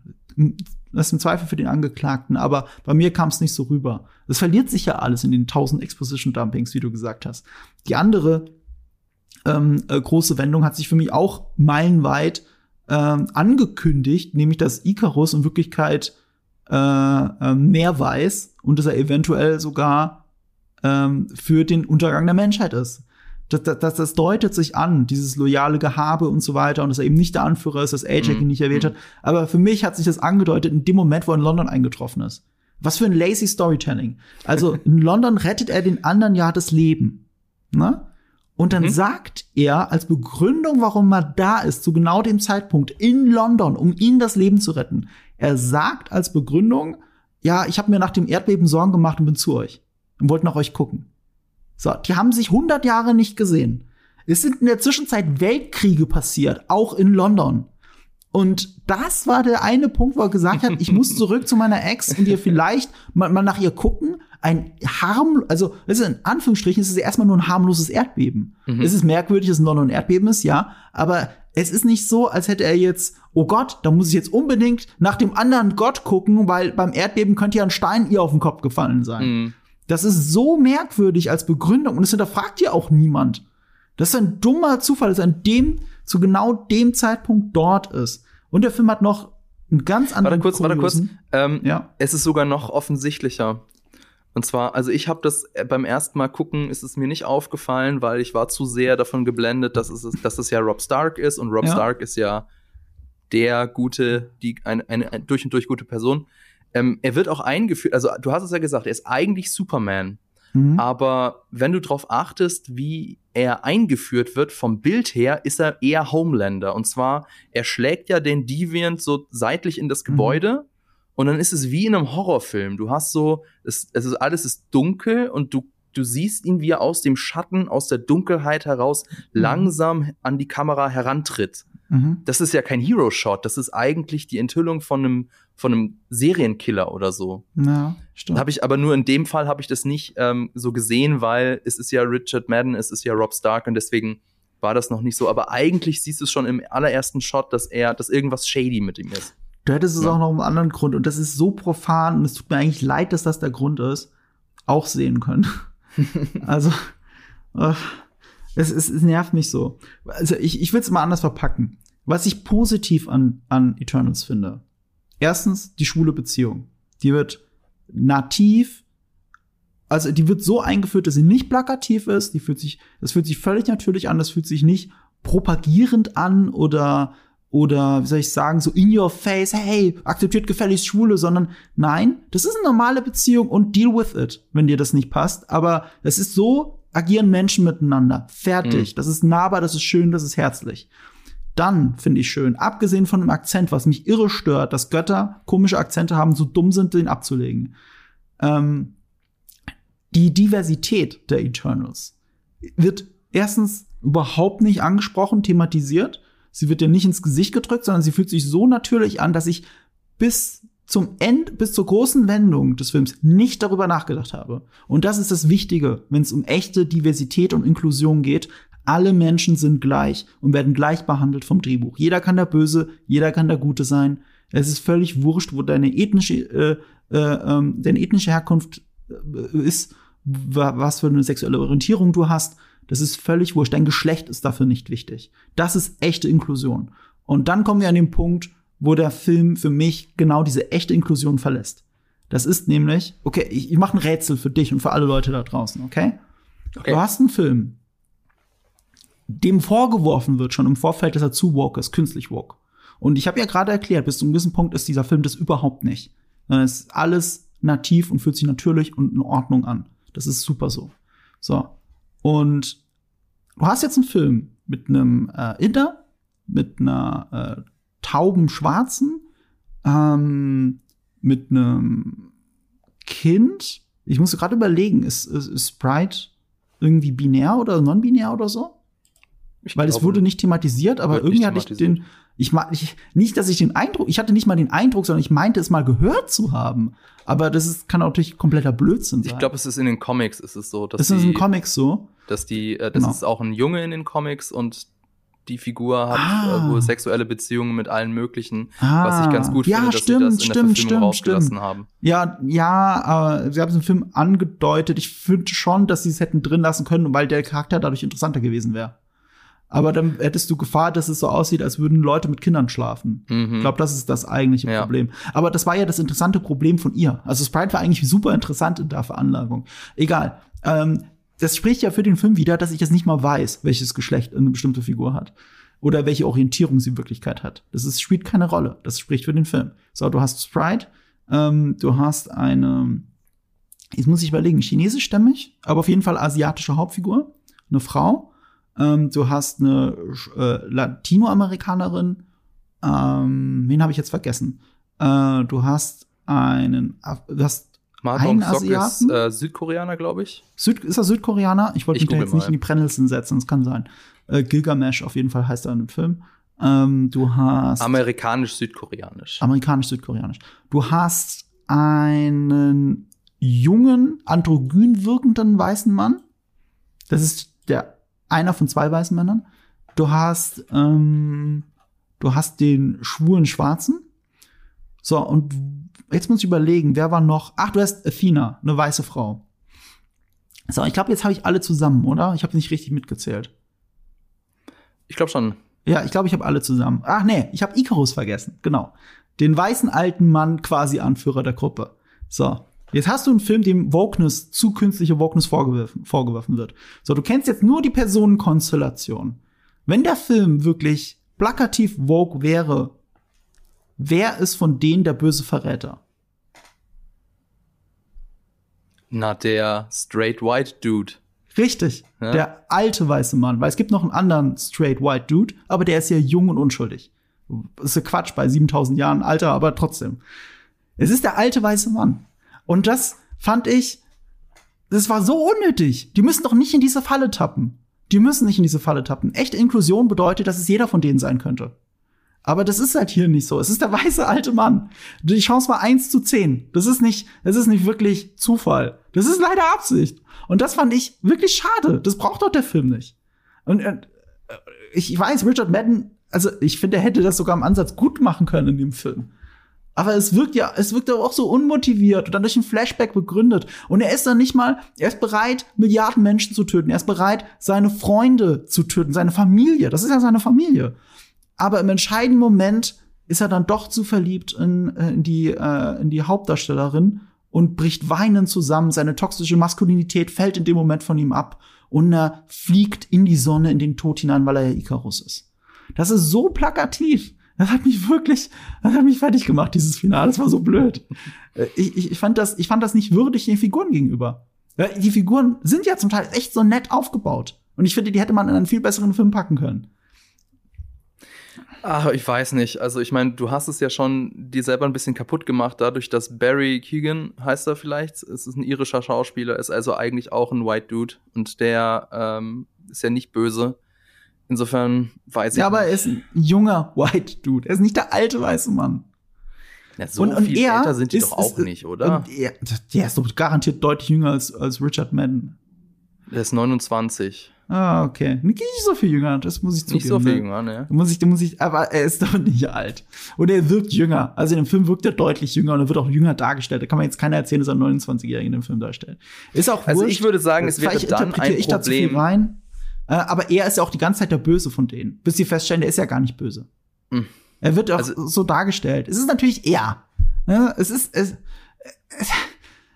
Das ist im Zweifel für den Angeklagten, aber bei mir kam es nicht so rüber. Es verliert sich ja alles in den tausend Exposition-Dumpings, wie du gesagt hast. Die andere ähm, äh, große Wendung hat sich für mich auch meilenweit ähm, angekündigt, nämlich dass Icarus in Wirklichkeit äh, äh, mehr weiß und dass er eventuell sogar ähm, für den Untergang der Menschheit ist. Das, das, das deutet sich an, dieses loyale Gehabe und so weiter, und dass er eben nicht der Anführer ist, dass Ajax mhm. ihn nicht erwähnt hat. Aber für mich hat sich das angedeutet in dem Moment, wo er in London eingetroffen ist. Was für ein lazy Storytelling. Also in London rettet er den anderen ja das Leben. Ne? Und dann mhm. sagt er als Begründung, warum er da ist, zu genau dem Zeitpunkt in London, um ihnen das Leben zu retten. Er sagt als Begründung, ja, ich habe mir nach dem Erdbeben Sorgen gemacht und bin zu euch und wollte nach euch gucken. So, die haben sich 100 Jahre nicht gesehen. Es sind in der Zwischenzeit Weltkriege passiert, auch in London. Und das war der eine Punkt, wo er gesagt hat, ich muss zurück zu meiner Ex und ihr vielleicht mal, mal nach ihr gucken, ein harm, also das ist in Anführungsstrichen, es ist erstmal nur ein harmloses Erdbeben. Mhm. Es ist merkwürdig, dass es noch ein Erdbeben ist, ja, aber es ist nicht so, als hätte er jetzt, oh Gott, da muss ich jetzt unbedingt nach dem anderen Gott gucken, weil beim Erdbeben könnte ja ein Stein ihr auf den Kopf gefallen sein. Mhm. Das ist so merkwürdig als Begründung und es hinterfragt ja auch niemand. Das ist ein dummer Zufall, dass er an dem, zu genau dem Zeitpunkt dort ist. Und der Film hat noch einen ganz anderen Warte kurz, warte kurz. Ähm, ja. Es ist sogar noch offensichtlicher. Und zwar, also ich habe das äh, beim ersten Mal gucken, ist es mir nicht aufgefallen, weil ich war zu sehr davon geblendet, dass es, dass es ja Rob Stark ist und Rob ja. Stark ist ja der gute, die eine, eine, eine durch und durch gute Person. Ähm, er wird auch eingeführt, also du hast es ja gesagt, er ist eigentlich Superman. Mhm. Aber wenn du darauf achtest, wie er eingeführt wird vom Bild her, ist er eher Homelander. Und zwar, er schlägt ja den Deviant so seitlich in das mhm. Gebäude und dann ist es wie in einem Horrorfilm. Du hast so, es, es ist alles ist dunkel und du du siehst ihn, wie er aus dem Schatten, aus der Dunkelheit heraus mhm. langsam an die Kamera herantritt. Mhm. Das ist ja kein Hero-Shot, das ist eigentlich die Enthüllung von einem, von einem Serienkiller oder so. Ja, stimmt. Habe ich aber nur in dem Fall habe ich das nicht ähm, so gesehen, weil es ist ja Richard Madden, es ist ja Rob Stark und deswegen war das noch nicht so. Aber eigentlich siehst du schon im allerersten Shot, dass er, dass irgendwas shady mit ihm ist. Du hättest es ja. auch noch einen anderen Grund und das ist so profan und es tut mir eigentlich leid, dass das der Grund ist, auch sehen können. also, äh, es, es, es nervt mich so. Also ich, ich will es mal anders verpacken. Was ich positiv an, an Eternals finde. Erstens, die schwule Beziehung. Die wird nativ, also die wird so eingeführt, dass sie nicht plakativ ist. Die fühlt sich, das fühlt sich völlig natürlich an. Das fühlt sich nicht propagierend an oder oder wie soll ich sagen, so in your face, hey, akzeptiert gefälligst Schwule, sondern nein, das ist eine normale Beziehung und deal with it, wenn dir das nicht passt. Aber es ist so, agieren Menschen miteinander. Fertig. Mhm. Das ist nahbar, das ist schön, das ist herzlich. Dann finde ich schön, abgesehen von dem Akzent, was mich irre stört, dass Götter komische Akzente haben, so dumm sind, den abzulegen. Ähm, die Diversität der Eternals wird erstens überhaupt nicht angesprochen, thematisiert Sie wird dir nicht ins Gesicht gedrückt, sondern sie fühlt sich so natürlich an, dass ich bis zum End, bis zur großen Wendung des Films nicht darüber nachgedacht habe. Und das ist das Wichtige, wenn es um echte Diversität und Inklusion geht. Alle Menschen sind gleich und werden gleich behandelt vom Drehbuch. Jeder kann der Böse, jeder kann der Gute sein. Es ist völlig wurscht, wo deine ethnische, äh, äh, ähm, deine ethnische Herkunft äh, ist, was für eine sexuelle Orientierung du hast. Das ist völlig wurscht. Dein Geschlecht ist dafür nicht wichtig. Das ist echte Inklusion. Und dann kommen wir an den Punkt, wo der Film für mich genau diese echte Inklusion verlässt. Das ist nämlich, okay, ich, ich mache ein Rätsel für dich und für alle Leute da draußen, okay? okay? Du hast einen Film, dem vorgeworfen wird schon im Vorfeld, dass er zu woke ist, künstlich woke. Und ich habe ja gerade erklärt, bis zu einem gewissen Punkt ist dieser Film das überhaupt nicht. Es ist alles nativ und fühlt sich natürlich und in Ordnung an. Das ist super so. So. Und du hast jetzt einen Film mit einem äh, Inter, mit einer äh, tauben Schwarzen, ähm, mit einem Kind. Ich muss gerade überlegen, ist, ist, ist Sprite irgendwie binär oder non-binär oder so? Ich Weil es wurde nicht thematisiert, aber irgendwie hatte ich den, ich, ich nicht, dass ich den Eindruck, ich hatte nicht mal den Eindruck, sondern ich meinte es mal gehört zu haben. Aber das ist, kann natürlich kompletter Blödsinn sein. Ich glaube, es ist in den Comics ist es so. Dass ist es in den Comics so? Dass die, äh, das genau. ist auch ein Junge in den Comics und die Figur hat ah. äh, wohl sexuelle Beziehungen mit allen möglichen, ah. was ich ganz gut ja, finde, dass stimmt, sie das in stimmt, der Verfilmung stimmt, rausgelassen stimmt. haben. Ja, ja, äh, sie haben es im Film angedeutet. Ich finde schon, dass sie es hätten drin lassen können, weil der Charakter dadurch interessanter gewesen wäre aber dann hättest du Gefahr, dass es so aussieht, als würden Leute mit Kindern schlafen. Mhm. Ich glaube, das ist das eigentliche ja. Problem. Aber das war ja das interessante Problem von ihr. Also Sprite war eigentlich super interessant in der Veranlagung. Egal. Ähm, das spricht ja für den Film wieder, dass ich jetzt nicht mal weiß, welches Geschlecht eine bestimmte Figur hat. Oder welche Orientierung sie in Wirklichkeit hat. Das ist, spielt keine Rolle. Das spricht für den Film. So, du hast Sprite, ähm, du hast eine, jetzt muss ich überlegen, chinesischstämmig, aber auf jeden Fall asiatische Hauptfigur, eine Frau ähm, du hast eine äh, Latinoamerikanerin. Ähm, wen habe ich jetzt vergessen? Äh, du hast einen, du hast Martin einen Asiaten. ist äh, Südkoreaner, glaube ich. Süd, ist er Südkoreaner? Ich wollte mich da jetzt mal. nicht in die Brennnesseln setzen, das kann sein. Äh, Gilgamesh auf jeden Fall heißt er in dem Film. Ähm, du hast amerikanisch-südkoreanisch. Amerikanisch-südkoreanisch. Du hast einen jungen, androgyn wirkenden weißen Mann. Das ist der einer von zwei weißen Männern. Du hast, ähm, du hast den schwulen Schwarzen. So, und jetzt muss ich überlegen, wer war noch? Ach, du hast Athena, eine weiße Frau. So, ich glaube, jetzt habe ich alle zusammen, oder? Ich habe nicht richtig mitgezählt. Ich glaube schon. Ja, ich glaube, ich habe alle zusammen. Ach nee, ich habe Icarus vergessen. Genau. Den weißen alten Mann, quasi Anführer der Gruppe. So. Jetzt hast du einen Film, dem Wokeness, zu künstliche Wokeness vorgeworfen, vorgeworfen wird. So, du kennst jetzt nur die Personenkonstellation. Wenn der Film wirklich plakativ woke wäre, wer ist von denen der böse Verräter? Na, der straight white Dude. Richtig, ja? der alte weiße Mann, weil es gibt noch einen anderen straight white Dude, aber der ist ja jung und unschuldig. Das ist ja Quatsch bei 7000 Jahren Alter, aber trotzdem. Es ist der alte weiße Mann. Und das fand ich, das war so unnötig. Die müssen doch nicht in diese Falle tappen. Die müssen nicht in diese Falle tappen. Echte Inklusion bedeutet, dass es jeder von denen sein könnte. Aber das ist halt hier nicht so. Es ist der weiße alte Mann. Die Chance war eins zu zehn. Das ist nicht, das ist nicht wirklich Zufall. Das ist leider Absicht. Und das fand ich wirklich schade. Das braucht doch der Film nicht. Und äh, ich weiß, Richard Madden, also ich finde, er hätte das sogar im Ansatz gut machen können in dem Film. Aber es wirkt ja, es wirkt aber auch so unmotiviert und dann durch ein Flashback begründet. Und er ist dann nicht mal, er ist bereit, Milliarden Menschen zu töten. Er ist bereit, seine Freunde zu töten, seine Familie. Das ist ja seine Familie. Aber im entscheidenden Moment ist er dann doch zu verliebt in, äh, in die, äh, in die Hauptdarstellerin und bricht weinend zusammen. Seine toxische Maskulinität fällt in dem Moment von ihm ab und er fliegt in die Sonne, in den Tod hinein, weil er ja Icarus ist. Das ist so plakativ. Das hat mich wirklich, das hat mich fertig gemacht, dieses Finale. Das war so blöd. Äh, ich, ich, ich, fand das, ich fand das nicht würdig den Figuren gegenüber. Die Figuren sind ja zum Teil echt so nett aufgebaut. Und ich finde, die hätte man in einen viel besseren Film packen können. Ach, ich weiß nicht. Also ich meine, du hast es ja schon dir selber ein bisschen kaputt gemacht, dadurch, dass Barry Keegan heißt er vielleicht. Es ist ein irischer Schauspieler, ist also eigentlich auch ein White Dude und der ähm, ist ja nicht böse. Insofern weiß ich. Ja, aber er ist ein junger White Dude. Er ist nicht der alte weiße Mann. Ja, so und, und viel er älter sind die ist, doch auch ist, nicht, oder? Er, der ist doch garantiert deutlich jünger als, als Richard Madden. Der ist 29. Ah, okay. Nicht so viel jünger, das muss ich zugeben. Nicht so viel ne? jünger, ne? Muss ich, muss ich, aber er ist doch nicht alt. Und er wirkt jünger. Also in dem Film wirkt er deutlich jünger und er wird auch jünger dargestellt. Da kann man jetzt keiner erzählen, dass er 29-Jährigen in dem Film darstellt. Ist auch Also wurscht. ich würde sagen, es wäre dann ein ich Problem. rein. Äh, aber er ist ja auch die ganze Zeit der Böse von denen. Bis sie feststellen, der ist ja gar nicht böse. Mhm. Er wird auch also, so dargestellt. Es ist natürlich er. Ne? Es ist, es, es,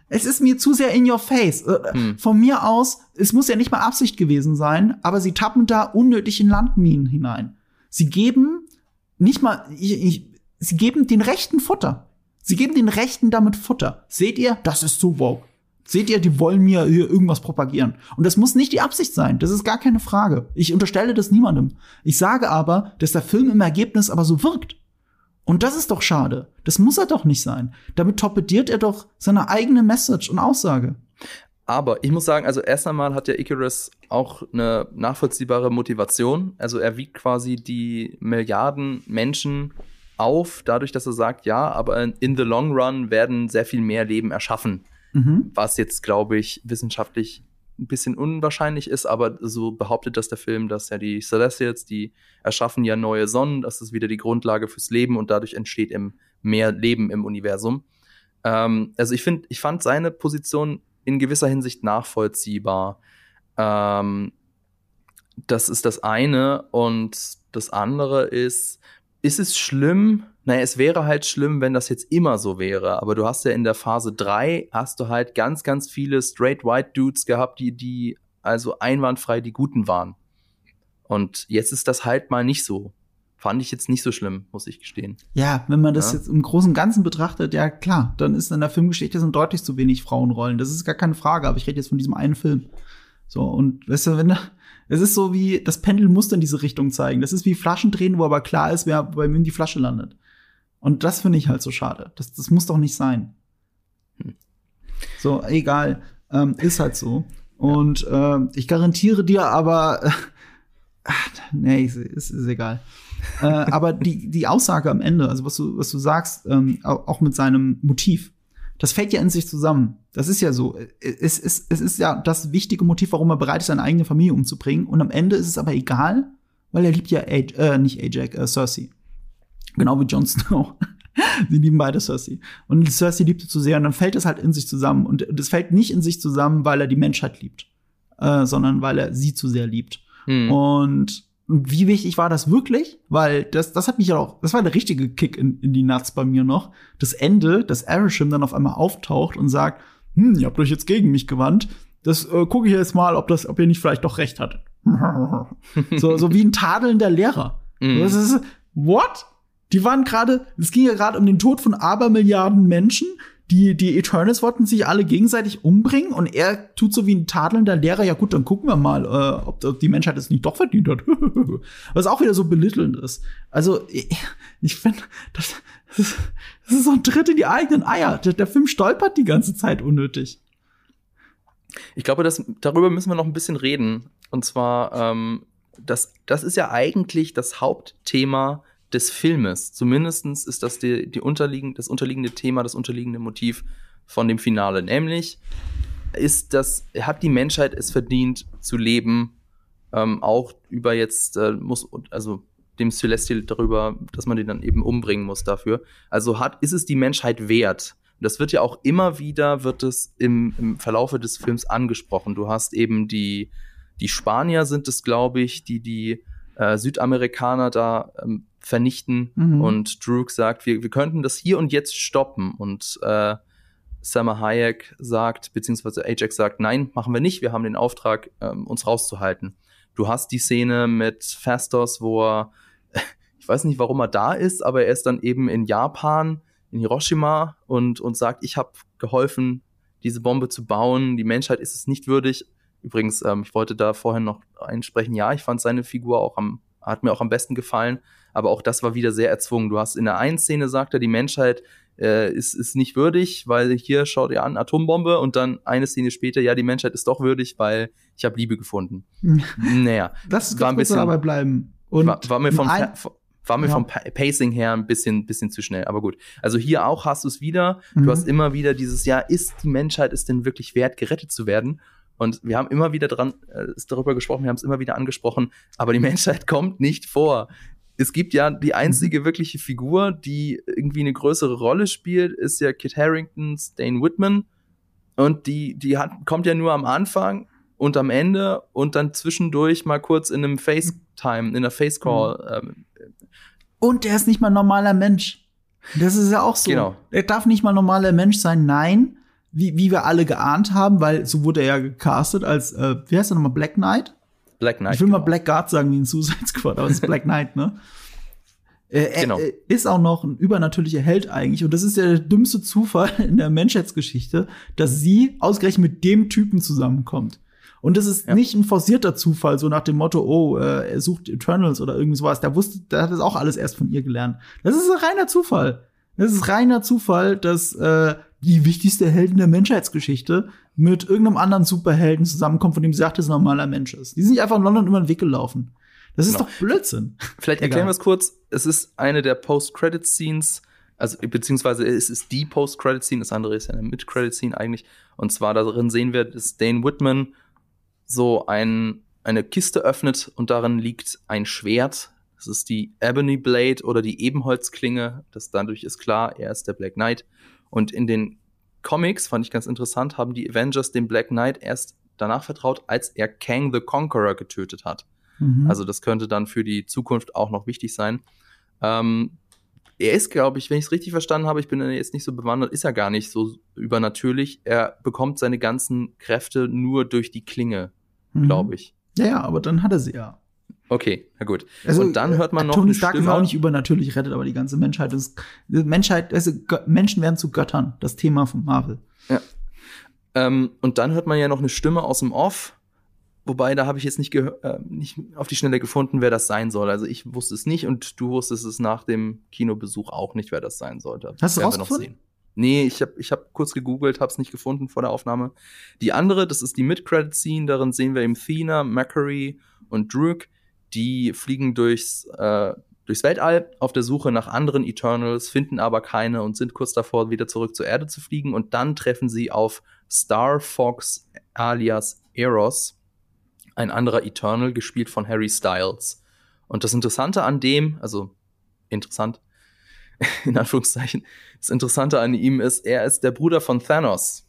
es ist mir zu sehr in your face. Hm. Von mir aus, es muss ja nicht mal Absicht gewesen sein, aber sie tappen da unnötig in Landminen hinein. Sie geben nicht mal, ich, ich, sie geben den Rechten Futter. Sie geben den Rechten damit Futter. Seht ihr? Das ist zu woke. Seht ihr, die wollen mir hier irgendwas propagieren. Und das muss nicht die Absicht sein. Das ist gar keine Frage. Ich unterstelle das niemandem. Ich sage aber, dass der Film im Ergebnis aber so wirkt. Und das ist doch schade. Das muss er doch nicht sein. Damit torpediert er doch seine eigene Message und Aussage. Aber ich muss sagen, also erst einmal hat der Icarus auch eine nachvollziehbare Motivation. Also er wiegt quasi die Milliarden Menschen auf, dadurch, dass er sagt, ja, aber in the long run werden sehr viel mehr Leben erschaffen. Mhm. Was jetzt, glaube ich, wissenschaftlich ein bisschen unwahrscheinlich ist, aber so behauptet das der Film, dass ja die Celestials, die erschaffen ja neue Sonnen, das ist wieder die Grundlage fürs Leben und dadurch entsteht im mehr Leben im Universum. Ähm, also ich finde, ich fand seine Position in gewisser Hinsicht nachvollziehbar. Ähm, das ist das eine und das andere ist, ist es schlimm, naja, es wäre halt schlimm, wenn das jetzt immer so wäre. Aber du hast ja in der Phase 3 hast du halt ganz, ganz viele straight white Dudes gehabt, die, die also einwandfrei die Guten waren. Und jetzt ist das halt mal nicht so. Fand ich jetzt nicht so schlimm, muss ich gestehen. Ja, wenn man das ja. jetzt im Großen und Ganzen betrachtet, ja klar, dann ist in der Filmgeschichte sind deutlich zu wenig Frauenrollen. Das ist gar keine Frage, aber ich rede jetzt von diesem einen Film. So, und weißt du, wenn da, es ist so wie, das Pendel muss in diese Richtung zeigen. Das ist wie Flaschendrehen, wo aber klar ist, wer bei wem die Flasche landet. Und das finde ich halt so schade. Das, das muss doch nicht sein. Hm. So, egal. Ähm, ist halt so. Und äh, ich garantiere dir aber, äh, nee, ist, ist, ist egal. äh, aber die, die Aussage am Ende, also was du, was du sagst, ähm, auch mit seinem Motiv, das fällt ja in sich zusammen. Das ist ja so. Es, es, es ist ja das wichtige Motiv, warum er bereit ist, seine eigene Familie umzubringen. Und am Ende ist es aber egal, weil er liebt ja Aj äh, nicht Ajax, äh, Cersei. Genau wie Jon Snow. Sie lieben beide Cersei. Und Cersei liebt sie zu sehr und dann fällt es halt in sich zusammen. Und das fällt nicht in sich zusammen, weil er die Menschheit liebt, äh, sondern weil er sie zu sehr liebt. Hm. Und wie wichtig war das wirklich? Weil das, das hat mich ja auch, das war der richtige Kick in, in die Nuts bei mir noch. Das Ende, dass Arishem dann auf einmal auftaucht und sagt, hm, ihr habt euch jetzt gegen mich gewandt. Das äh, gucke ich jetzt mal, ob das, ob ihr nicht vielleicht doch recht hattet. so, so wie ein tadelnder Lehrer. Mm. Das ist, what? Die waren gerade, es ging ja gerade um den Tod von Abermilliarden Menschen. Die, die Eternals wollten sich alle gegenseitig umbringen und er tut so wie ein tadelnder Lehrer, ja gut, dann gucken wir mal, äh, ob, ob die Menschheit es nicht doch verdient hat. Was auch wieder so belittelnd ist. Also, ich, finde, das, das ist so ein Tritt in die eigenen Eier. Der, der Film stolpert die ganze Zeit unnötig. Ich glaube, das, darüber müssen wir noch ein bisschen reden. Und zwar, ähm, das, das ist ja eigentlich das Hauptthema des Filmes. Zumindestens ist das die, die unterliegend, das unterliegende Thema, das unterliegende Motiv von dem Finale. Nämlich ist das, hat die Menschheit es verdient zu leben, ähm, auch über jetzt, äh, muss, also dem Celestial darüber, dass man den dann eben umbringen muss dafür. Also hat, ist es die Menschheit wert? Das wird ja auch immer wieder, wird es im, im Verlaufe des Films angesprochen. Du hast eben die, die Spanier sind es, glaube ich, die die äh, Südamerikaner da ähm, vernichten. Mhm. Und Druk sagt, wir, wir könnten das hier und jetzt stoppen. Und äh, Summer Hayek sagt, beziehungsweise Ajax sagt, nein, machen wir nicht. Wir haben den Auftrag, ähm, uns rauszuhalten. Du hast die Szene mit Fastos, wo er, ich weiß nicht, warum er da ist, aber er ist dann eben in Japan, in Hiroshima und, und sagt, ich habe geholfen, diese Bombe zu bauen. Die Menschheit ist es nicht würdig. Übrigens, ähm, ich wollte da vorhin noch einsprechen, ja, ich fand seine Figur auch am, hat mir auch am besten gefallen, aber auch das war wieder sehr erzwungen. Du hast in der einen Szene sagt er, die Menschheit äh, ist, ist nicht würdig, weil hier schaut ihr an, Atombombe und dann eine Szene später, ja, die Menschheit ist doch würdig, weil ich habe Liebe gefunden. naja, das war ein bisschen dabei bleiben. Und war, war mir vom war mir ja. vom Pacing her ein bisschen, bisschen zu schnell. Aber gut. Also hier auch hast du es wieder. Mhm. Du hast immer wieder dieses, ja, ist die Menschheit es denn wirklich wert, gerettet zu werden? Und wir haben immer wieder dran, äh, ist darüber gesprochen, wir haben es immer wieder angesprochen, aber die Menschheit kommt nicht vor es gibt ja die einzige wirkliche Figur, die irgendwie eine größere Rolle spielt, ist ja Kit Harringtons Dane Whitman. Und die, die hat, kommt ja nur am Anfang und am Ende und dann zwischendurch mal kurz in einem FaceTime, in einer Facecall. Mhm. Ähm, und er ist nicht mal normaler Mensch. Das ist ja auch so. Genau. Er darf nicht mal normaler Mensch sein. Nein, wie, wie wir alle geahnt haben, weil so wurde er ja gecastet als, äh, wie heißt er nochmal, Black Knight? Black Knight. Ich will genau. mal Black Guard sagen wie ein Suicide Squad, aber es ist Black Knight, ne? Er, genau. er ist auch noch ein übernatürlicher Held eigentlich. Und das ist ja der dümmste Zufall in der Menschheitsgeschichte, dass sie ausgerechnet mit dem Typen zusammenkommt. Und das ist ja. nicht ein forcierter Zufall, so nach dem Motto, oh, äh, er sucht Eternals oder irgendwie sowas. Der wusste, der hat das auch alles erst von ihr gelernt. Das ist ein reiner Zufall. Das ist reiner Zufall, dass äh, die wichtigste Heldin der Menschheitsgeschichte mit irgendeinem anderen Superhelden zusammenkommt, von dem sie sagt, dass er ein normaler Mensch ist. Die sind nicht einfach in London über den Weg gelaufen. Das ist genau. doch Blödsinn. Vielleicht erklären wir es kurz. Es ist eine der Post-Credit-Scenes, also beziehungsweise es ist die Post-Credit-Scene, das andere ist ja eine Mid-Credit-Scene eigentlich. Und zwar darin sehen wir, dass Dane Whitman so ein, eine Kiste öffnet und darin liegt ein Schwert. Das ist die Ebony Blade oder die Ebenholzklinge. Das dadurch ist klar, er ist der Black Knight. Und in den Comics, fand ich ganz interessant, haben die Avengers dem Black Knight erst danach vertraut, als er Kang the Conqueror getötet hat. Mhm. Also das könnte dann für die Zukunft auch noch wichtig sein. Ähm, er ist, glaube ich, wenn ich es richtig verstanden habe, ich bin jetzt nicht so bewandert, ist er gar nicht so übernatürlich. Er bekommt seine ganzen Kräfte nur durch die Klinge, mhm. glaube ich. Ja, ja, aber dann hat er sie ja. Okay, na gut. Also, und dann hört man noch Tony Stark ist auch nicht übernatürlich rettet, aber die ganze Menschheit ist Menschheit, also Menschen werden zu Göttern, das Thema von Marvel. Ja. Ähm, und dann hört man ja noch eine Stimme aus dem Off, wobei da habe ich jetzt nicht, äh, nicht auf die Schnelle gefunden, wer das sein soll. Also ich wusste es nicht und du wusstest es nach dem Kinobesuch auch nicht, wer das sein sollte. Hast du rausgefunden? Nee, ich habe ich hab kurz gegoogelt, habe es nicht gefunden vor der Aufnahme. Die andere, das ist die Mid-Credit-Scene, darin sehen wir eben Thena, Macquarie und Druk die fliegen durchs, äh, durchs Weltall auf der Suche nach anderen Eternals, finden aber keine und sind kurz davor, wieder zurück zur Erde zu fliegen. Und dann treffen sie auf Star Fox alias Eros, ein anderer Eternal, gespielt von Harry Styles. Und das Interessante an dem, also interessant, in Anführungszeichen, das Interessante an ihm ist, er ist der Bruder von Thanos.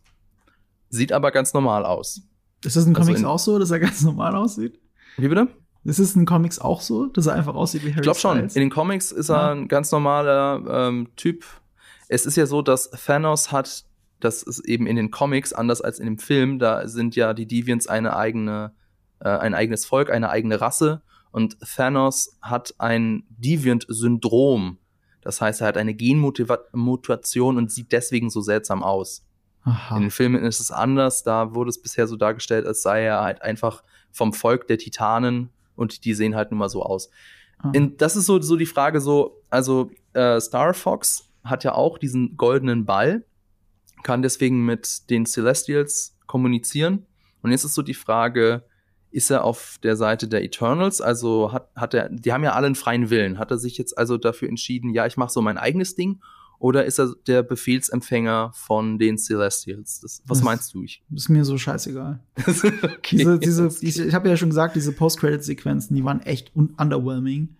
Sieht aber ganz normal aus. Ist das in also Comics also in, auch so, dass er ganz normal aussieht? Wie bitte? Ist es in Comics auch so, dass er einfach aussieht wie Harry Ich glaube schon. In den Comics ist ja. er ein ganz normaler ähm, Typ. Es ist ja so, dass Thanos hat, das ist eben in den Comics anders als in dem Film, da sind ja die Deviants eine eigene, äh, ein eigenes Volk, eine eigene Rasse. Und Thanos hat ein Deviant-Syndrom. Das heißt, er hat eine Genmutation und sieht deswegen so seltsam aus. Aha. In den Filmen ist es anders. Da wurde es bisher so dargestellt, als sei er halt einfach vom Volk der Titanen und die sehen halt nun mal so aus. Ah. In, das ist so, so die Frage so, also äh, Star Fox hat ja auch diesen goldenen Ball, kann deswegen mit den Celestials kommunizieren. Und jetzt ist so die Frage, ist er auf der Seite der Eternals? Also hat, hat er, die haben ja alle einen freien Willen. Hat er sich jetzt also dafür entschieden, ja, ich mache so mein eigenes Ding? Oder ist er der Befehlsempfänger von den Celestials? Das, was das meinst du? Ich? Ist mir so scheißegal. okay. Diese, diese, ich, ich habe ja schon gesagt, diese Post-Credit-Sequenzen, die waren echt underwhelming.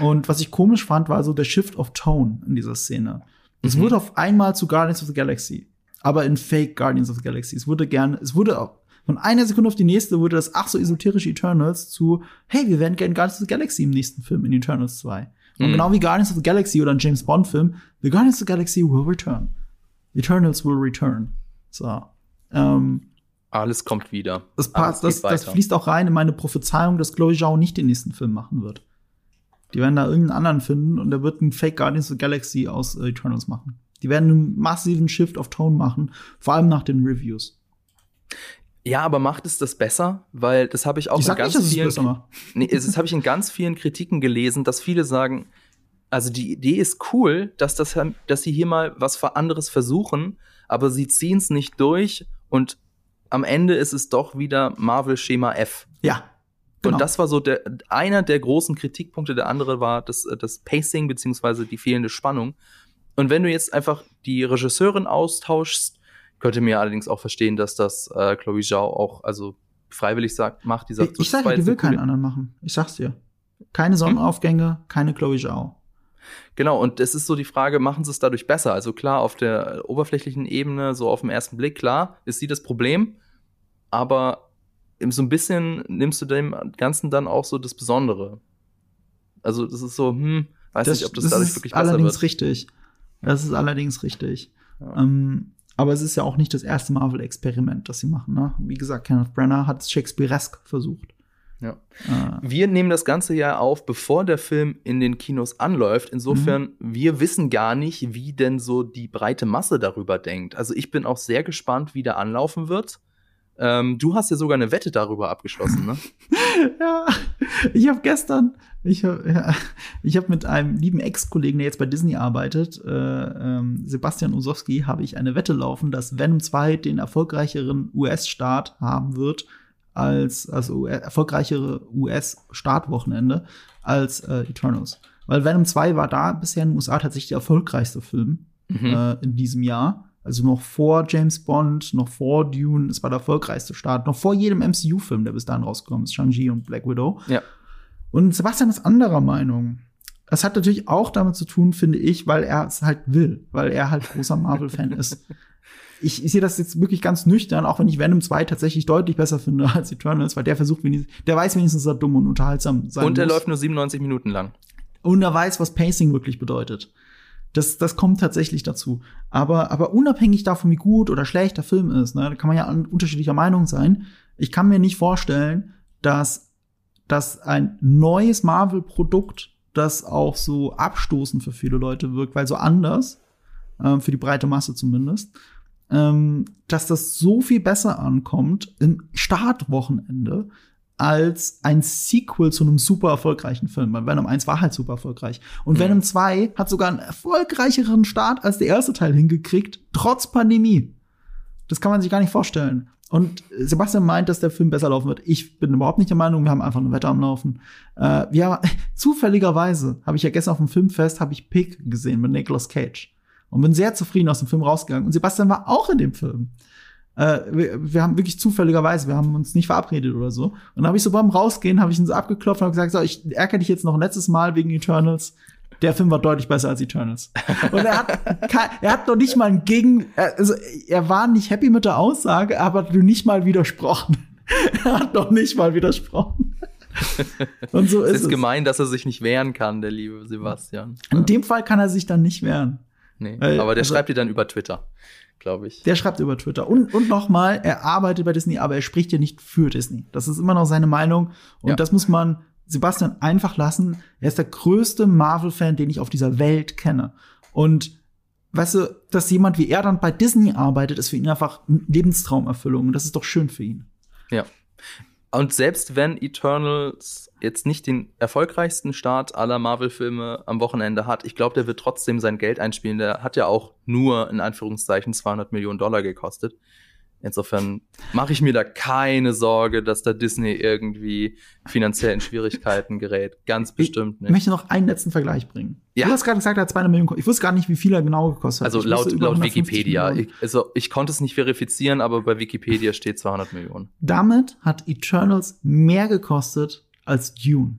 Und was ich komisch fand, war so der Shift of Tone in dieser Szene. Es mhm. wurde auf einmal zu Guardians of the Galaxy, aber in Fake Guardians of the Galaxy. Es wurde gern, es wurde von einer Sekunde auf die nächste wurde das ach so esoterische Eternals zu, hey, wir werden gerne Guardians of the Galaxy im nächsten Film in Eternals 2. Und mhm. genau wie Guardians of the Galaxy oder ein James Bond Film, The Guardians of the Galaxy will return. Eternals will return. So. Ähm, Alles kommt wieder. Das, passt, das, das fließt auch rein in meine Prophezeiung, dass Chloe Zhao nicht den nächsten Film machen wird. Die werden da irgendeinen anderen finden und der wird einen Fake Guardians of the Galaxy aus äh, Eternals machen. Die werden einen massiven Shift of Tone machen, vor allem nach den Reviews. Ja, aber macht es das besser? Weil das habe ich auch ich in ganz nicht, vielen nee, das habe ich in ganz vielen Kritiken gelesen, dass viele sagen, also die Idee ist cool, dass das dass sie hier mal was anderes versuchen, aber sie ziehen es nicht durch und am Ende ist es doch wieder Marvel Schema F. Ja. Genau. Und das war so der einer der großen Kritikpunkte, der andere war das, das Pacing beziehungsweise die fehlende Spannung. Und wenn du jetzt einfach die Regisseurin austauschst, könnte mir allerdings auch verstehen, dass das äh, Chloe Zhao auch also freiwillig sagt, macht die sagt, ich, ich sage, die will keinen anderen machen. Ich sag's dir. Keine Sonnenaufgänge, hm? keine Chloe Zhao. Genau, und es ist so die Frage, machen sie es dadurch besser? Also klar, auf der oberflächlichen Ebene, so auf den ersten Blick, klar, ist sie das Problem, aber so ein bisschen nimmst du dem Ganzen dann auch so das Besondere. Also das ist so, hm, weiß das, nicht, ob das, das dadurch wirklich besser wird. Das ist allerdings richtig. Das ist allerdings richtig. Ja. Ähm, aber es ist ja auch nicht das erste Marvel-Experiment, das sie machen. Ne? Wie gesagt, Kenneth Brenner hat es Shakespearesk versucht. Ja. Äh. Wir nehmen das Ganze ja auf, bevor der Film in den Kinos anläuft. Insofern, mhm. wir wissen gar nicht, wie denn so die breite Masse darüber denkt. Also ich bin auch sehr gespannt, wie der anlaufen wird. Ähm, du hast ja sogar eine Wette darüber abgeschlossen, ne? ja, ich habe gestern, ich habe ja, ich hab mit einem lieben Ex-Kollegen, der jetzt bei Disney arbeitet, äh, ähm, Sebastian Osowski, habe ich eine Wette laufen, dass Venom 2 den erfolgreicheren US-Start haben wird als also erfolgreichere US-Startwochenende als äh, Eternals. Weil Venom 2 war da bisher in den USA tatsächlich der erfolgreichste Film mhm. äh, in diesem Jahr. Also noch vor James Bond, noch vor Dune, es war der erfolgreichste Start, noch vor jedem MCU-Film, der bis dahin rausgekommen ist, Shang-Chi und Black Widow. Ja. Und Sebastian ist anderer Meinung. Das hat natürlich auch damit zu tun, finde ich, weil er es halt will, weil er halt großer Marvel-Fan ist. Ich, ich sehe das jetzt wirklich ganz nüchtern, auch wenn ich Venom 2 tatsächlich deutlich besser finde als Eternals, weil der versucht wenigstens, der weiß wenigstens, dass er dumm und unterhaltsam sein Und er muss. läuft nur 97 Minuten lang. Und er weiß, was Pacing wirklich bedeutet. Das, das kommt tatsächlich dazu. Aber, aber unabhängig davon, wie gut oder schlecht der Film ist, ne, da kann man ja unterschiedlicher Meinung sein. Ich kann mir nicht vorstellen, dass, dass ein neues Marvel-Produkt, das auch so abstoßend für viele Leute wirkt, weil so anders, äh, für die breite Masse zumindest, ähm, dass das so viel besser ankommt im Startwochenende als ein Sequel zu einem super erfolgreichen Film. Weil Venom 1 war halt super erfolgreich. Und mhm. Venom 2 hat sogar einen erfolgreicheren Start als der erste Teil hingekriegt, trotz Pandemie. Das kann man sich gar nicht vorstellen. Und Sebastian meint, dass der Film besser laufen wird. Ich bin überhaupt nicht der Meinung, wir haben einfach ein Wetter am Laufen. Äh, wir haben, zufälligerweise habe ich ja gestern auf dem Filmfest habe ich Pig gesehen mit Nicolas Cage und bin sehr zufrieden aus dem Film rausgegangen. Und Sebastian war auch in dem Film. Äh, wir, wir, haben wirklich zufälligerweise, wir haben uns nicht verabredet oder so. Und dann habe ich so beim Rausgehen, habe ich ihn so abgeklopft und habe gesagt, so, ich ärgere dich jetzt noch ein letztes Mal wegen Eternals. Der Film war deutlich besser als Eternals. Und er hat, er hat noch nicht mal ein Gegen, also er war nicht happy mit der Aussage, aber du nicht mal widersprochen. er hat noch nicht mal widersprochen. Und so ist es. ist gemein, dass er sich nicht wehren kann, der liebe Sebastian. In dem Fall kann er sich dann nicht wehren. Nee, aber der also, schreibt dir dann über Twitter glaube ich. Der schreibt über Twitter. Und, und nochmal, er arbeitet bei Disney, aber er spricht ja nicht für Disney. Das ist immer noch seine Meinung. Und ja. das muss man Sebastian einfach lassen. Er ist der größte Marvel-Fan, den ich auf dieser Welt kenne. Und weißt du, dass jemand wie er dann bei Disney arbeitet, ist für ihn einfach eine Lebenstraumerfüllung. Und das ist doch schön für ihn. Ja. Und selbst wenn Eternals jetzt nicht den erfolgreichsten Start aller Marvel-Filme am Wochenende hat, ich glaube, der wird trotzdem sein Geld einspielen. Der hat ja auch nur in Anführungszeichen 200 Millionen Dollar gekostet. Insofern mache ich mir da keine Sorge, dass da Disney irgendwie finanziell in Schwierigkeiten gerät. Ganz bestimmt nicht. Ich möchte noch einen letzten Vergleich bringen. Ja. Du hast gerade gesagt, er hat 200 Millionen Ich wusste gar nicht, wie viel er genau gekostet hat. Also laut, laut Wikipedia. Ich, also ich konnte es nicht verifizieren, aber bei Wikipedia steht 200 Millionen. Damit hat Eternals mehr gekostet als Dune.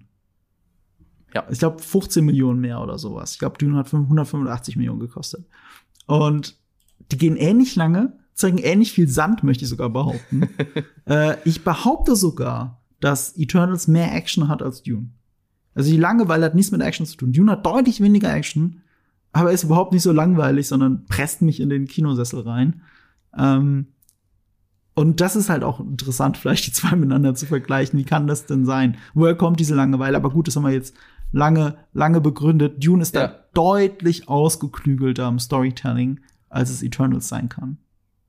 Ja. Ich glaube 15 Millionen mehr oder sowas. Ich glaube, Dune hat 185 Millionen gekostet. Und die gehen ähnlich lange zeigen ähnlich viel Sand, möchte ich sogar behaupten. äh, ich behaupte sogar, dass Eternals mehr Action hat als Dune. Also die Langeweile hat nichts mit Action zu tun. Dune hat deutlich weniger Action, aber ist überhaupt nicht so langweilig, sondern presst mich in den Kinosessel rein. Ähm, und das ist halt auch interessant, vielleicht die zwei miteinander zu vergleichen. Wie kann das denn sein? Woher kommt diese Langeweile? Aber gut, das haben wir jetzt lange, lange begründet. Dune ist ja. da deutlich ausgeklügelter im Storytelling, als es Eternals sein kann.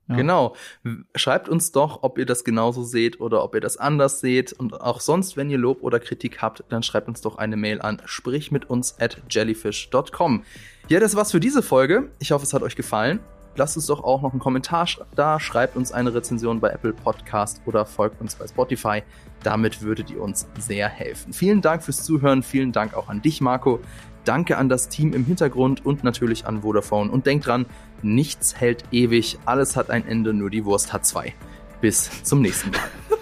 Ja. Genau. Schreibt uns doch, ob ihr das genauso seht oder ob ihr das anders seht. Und auch sonst, wenn ihr Lob oder Kritik habt, dann schreibt uns doch eine Mail an sprich mit uns at jellyfish.com. Ja, das war's für diese Folge. Ich hoffe, es hat euch gefallen. Lasst uns doch auch noch einen Kommentar da, schreibt uns eine Rezension bei Apple Podcast oder folgt uns bei Spotify. Damit würdet ihr uns sehr helfen. Vielen Dank fürs Zuhören, vielen Dank auch an dich, Marco. Danke an das Team im Hintergrund und natürlich an Vodafone. Und denkt dran, nichts hält ewig, alles hat ein Ende, nur die Wurst hat zwei. Bis zum nächsten Mal.